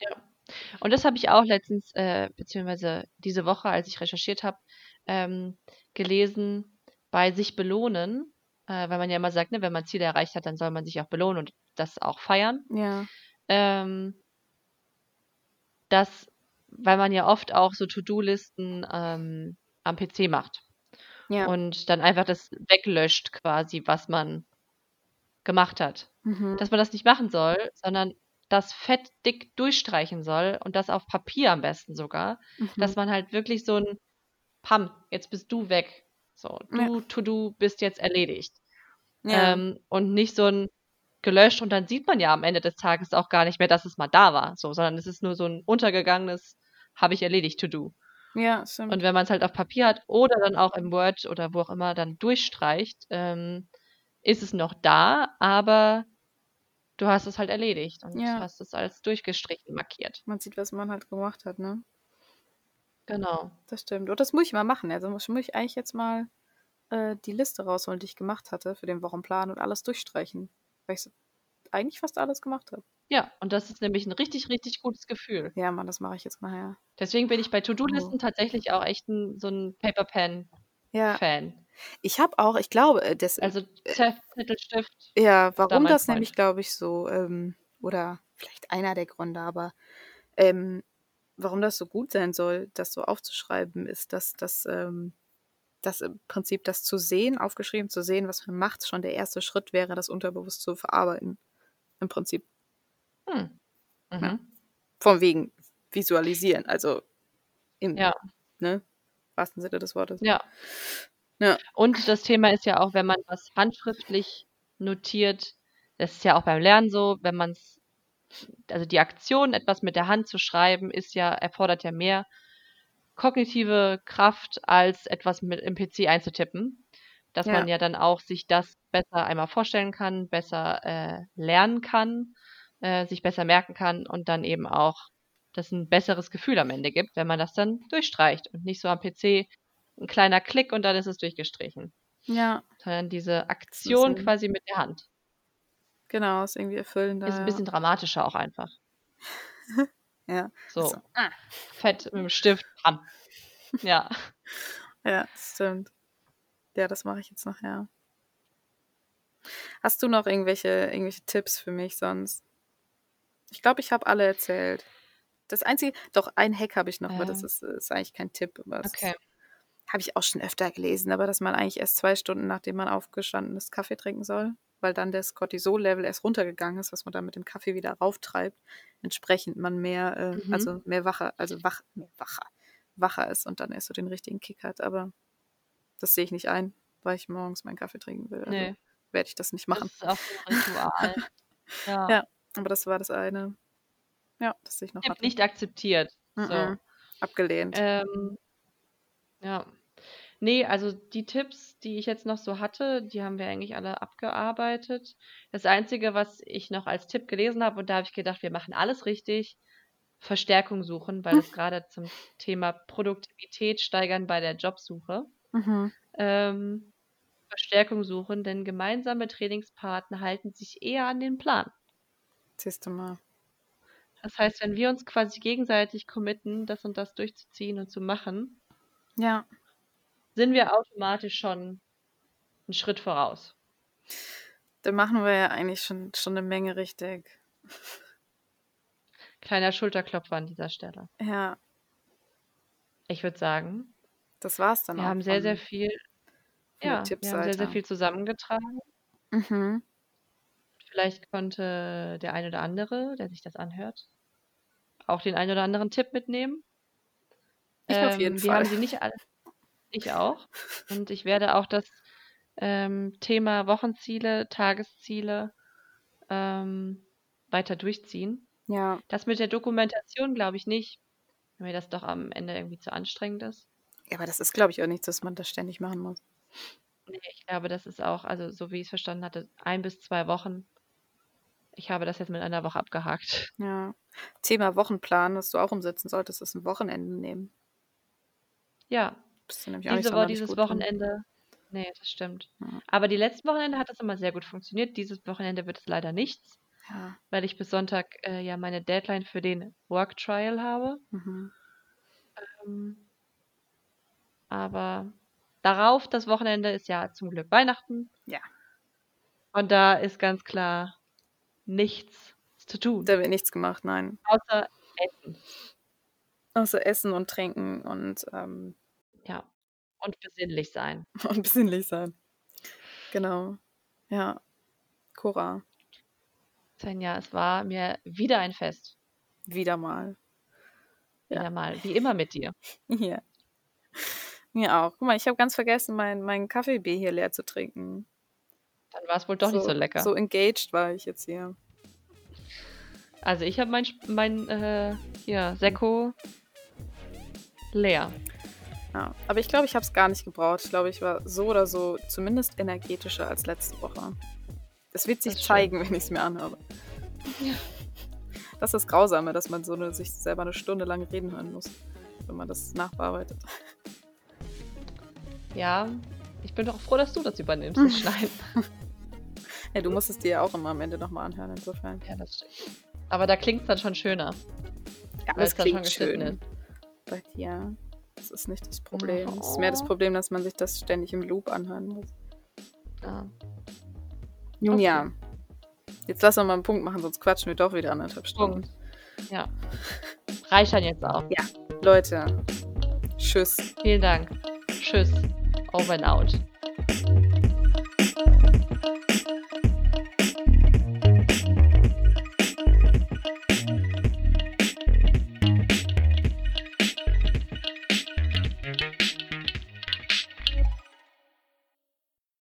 Ja. Und das habe ich auch letztens, äh, beziehungsweise diese Woche, als ich recherchiert habe, ähm, gelesen, bei sich belohnen, äh, weil man ja immer sagt, ne, wenn man Ziele erreicht hat, dann soll man sich auch belohnen und das auch feiern. Ja. Ähm, dass, weil man ja oft auch so To-Do-Listen ähm, am PC macht Ja. und dann einfach das weglöscht quasi, was man gemacht hat. Mhm. Dass man das nicht machen soll, sondern das fett dick durchstreichen soll und das auf Papier am besten sogar, Mhm. dass man halt wirklich so ein Pam, jetzt bist du weg. So, Ja. du, To-Do bist jetzt erledigt. Ja. Ähm, und nicht so ein gelöscht und dann sieht man ja am Ende des Tages auch gar nicht mehr, dass es mal da war, so, sondern es ist nur so ein untergegangenes, habe ich erledigt, To-Do. Ja, stimmt. Und wenn man es halt auf Papier hat oder dann auch im Word oder wo auch immer dann durchstreicht, ähm, ist es noch da, aber du hast es halt erledigt und Ja. hast es als durchgestrichen markiert. Man sieht, was man halt gemacht hat, ne? Genau. Das stimmt. Und das muss ich mal machen. Also muss ich eigentlich jetzt mal äh, die Liste rausholen, die ich gemacht hatte für den Wochenplan und alles durchstreichen. Weil ich so eigentlich fast alles gemacht habe. Ja, und das ist nämlich ein richtig, richtig gutes Gefühl. Ja, Mann, das mache ich jetzt nachher. Deswegen bin ich bei Oh. To-Do-Listen tatsächlich auch echt 'n so 'n Paper Pen Ja. Ich habe auch, ich glaube, äh, das Also Ze Zettel, Stift, Ja, warum das nämlich, Freund. glaube ich, so, ähm, oder vielleicht einer der Gründe, aber ähm, warum das so gut sein soll, das so aufzuschreiben, ist, dass das, ähm, dass im Prinzip das zu sehen, aufgeschrieben zu sehen, was man macht, schon der erste Schritt wäre, das unterbewusst zu verarbeiten. Im Prinzip. Hm. Ja. Mhm. Von wegen visualisieren, also im, Ja. ne, wahrsten Sinne des Wortes. Ja. Ja. Und das Thema ist ja auch, wenn man was handschriftlich notiert das ist ja auch beim Lernen so, wenn man's also die Aktion, etwas mit der Hand zu schreiben, ist ja erfordert ja mehr kognitive Kraft, als etwas mit im PC einzutippen. Dass Ja. man ja dann auch sich das besser einmal vorstellen kann, besser, äh, lernen kann, äh, sich besser merken kann und dann eben auch das 'n besseres Gefühl am Ende gibt, wenn man das dann durchstreicht und nicht so am PC 'n kleiner Klick und dann ist es durchgestrichen. Ja. Sondern diese ist Aktion ein quasi mit der Hand. Genau, ist irgendwie erfüllender, Ist 'n ja. bisschen dramatischer auch einfach. [laughs] Ja. So. So, ah. Fett mit'm Stift, bam. [laughs] Ja. Ja, das stimmt. Ja, das mache ich jetzt nachher. Hast du noch irgendwelche irgendwelche Tipps für mich sonst? Ich glaube, ich habe alle erzählt. Das einzige doch, ein Hack habe ich noch, aber das Ähm. ist ist eigentlich kein Tipp, Okay. Habe ich auch schon öfter gelesen, aber dass man eigentlich erst 2 Stunden, nachdem man aufgestanden ist, Kaffee trinken soll, weil dann das Cortisol-Level erst runtergegangen ist, was man dann mit dem Kaffee wieder rauftreibt. Entsprechend man mehr, äh, Mhm. also mehr wacher also wach mehr wacher wacher ist und dann erst so den richtigen Kick hat, aber das sehe ich nicht ein, weil ich morgens meinen Kaffee trinken will, also Ne. werde ich das nicht Das machen. ist auch so 'n Ritual. [laughs] Ja. Ja, aber das war das eine. Ja, das ich noch Tipp hatte. nicht akzeptiert. So. Abgelehnt. Ähm, ja. Ne, also die Tipps, die ich jetzt noch so hatte, die haben wir eigentlich alle abgearbeitet. Das Einzige, was ich noch als Tipp gelesen habe, und da habe ich gedacht, wir machen alles richtig, Verstärkung suchen, weil es [laughs] grade zum Thema Produktivität steigern bei der Jobsuche. Mhm. Ähm, Verstärkung suchen, denn gemeinsame Trainingspartner halten sich eher an den Plan. Siehst du mal. Das heißt, wenn wir uns quasi gegenseitig committen, das und das durchzuziehen und zu machen Ja. sind wir automatisch schon 'n Schritt voraus. Dann machen wir ja eigentlich schon schon 'ne Menge richtig. Kleiner Schulterklopfer an dieser Stelle. Ja. Ich würde sagen Das war's dann wir auch haben sehr, sehr viel ja, wir haben sehr, sehr viel zusammengetragen. Mhm. Vielleicht konnte der ein oder andere, der sich das anhört, auch den einen oder anderen Tipp mitnehmen. Ich auf jeden Ähm, wir Fall. haben sie nicht alle ich auch. Und ich werde auch das, ähm, Thema Wochenziele, Tagesziele, ähm, weiter durchziehen. Ja. Das mit der Dokumentation glaube ich nicht, weil mir das doch am Ende irgendwie zu anstrengend ist. Ja, aber das ist, glaube ich, auch nichts, was man das ständig machen muss. Ne, ich glaube, das ist auch also so wie ich's verstanden hatte, 1 bis 2 Wochen. Ich habe das jetzt mit einer Woche abgehakt. Ja. Thema Wochenplan, was du auch umsetzen solltest, ist 'n Wochenende nehmen. Ja. Bist du nämlich auch nicht Diese Wo sonderlich dieses gut drin. Wochenende ne, das stimmt. Ja. Aber die letzten Wochenende hat das immer sehr gut funktioniert. Dieses Wochenende wird es leider nichts, Ja. weil ich bis Sonntag, äh, ja meine Deadline für den Work Trial habe. Mhm. Ähm aber darauf, das Wochenende, ist ja zum Glück Weihnachten. Ja. Und da ist ganz klar nichts zu tun. Da wird nichts gemacht, nein. Außer Essen. Außer Essen und Trinken und, ähm Ja. Und besinnlich sein. [laughs] und besinnlich sein. Genau. Ja. Hurra. Svenja, es war mir wieder ein Fest. Wieder mal. Ja. Wieder mal, wie immer mit dir. [laughs] Ja. Mir auch. Guck mal, ich habe ganz vergessen, mein mein Kaffee-B hier leer zu trinken. Dann war's wohl doch nicht so lecker. So engaged war ich jetzt hier. Also ich habe mein mein, äh, hier, Sekko leer. Ja, aber ich glaube, ich habe es gar nicht gebraucht. Ich glaube, ich war so oder so zumindest energetischer als letzte Woche. Es wird sich Das zeigen, [laughs] wenn ich es mir anhöre. Ja. Das ist das Grausame, dass man so eine, sich selber eine Stunde lang reden hören muss, wenn man das nachbearbeitet. Ja, ich bin doch froh, dass du das übernimmst, das [laughs] Schneiden. Ja, du musst es dir ja auch immer am Ende nochmal anhören, insofern. Ja, das stimmt. Aber da klingt es dann schon schöner. Ja, es klingt geschnitten schön. ist. Bei dir. Das ist nicht das Problem. Es ist Oh. mehr das Problem, dass man sich das ständig im Loop anhören muss. Ja. Nun Okay. ja. Jetzt lass uns mal einen Punkt machen, sonst quatschen wir doch wieder anderthalb Stunden. Punkt. Ja. Reicht dann jetzt auch. Leute, tschüss. Vielen Dank. Tschüss. Over and out.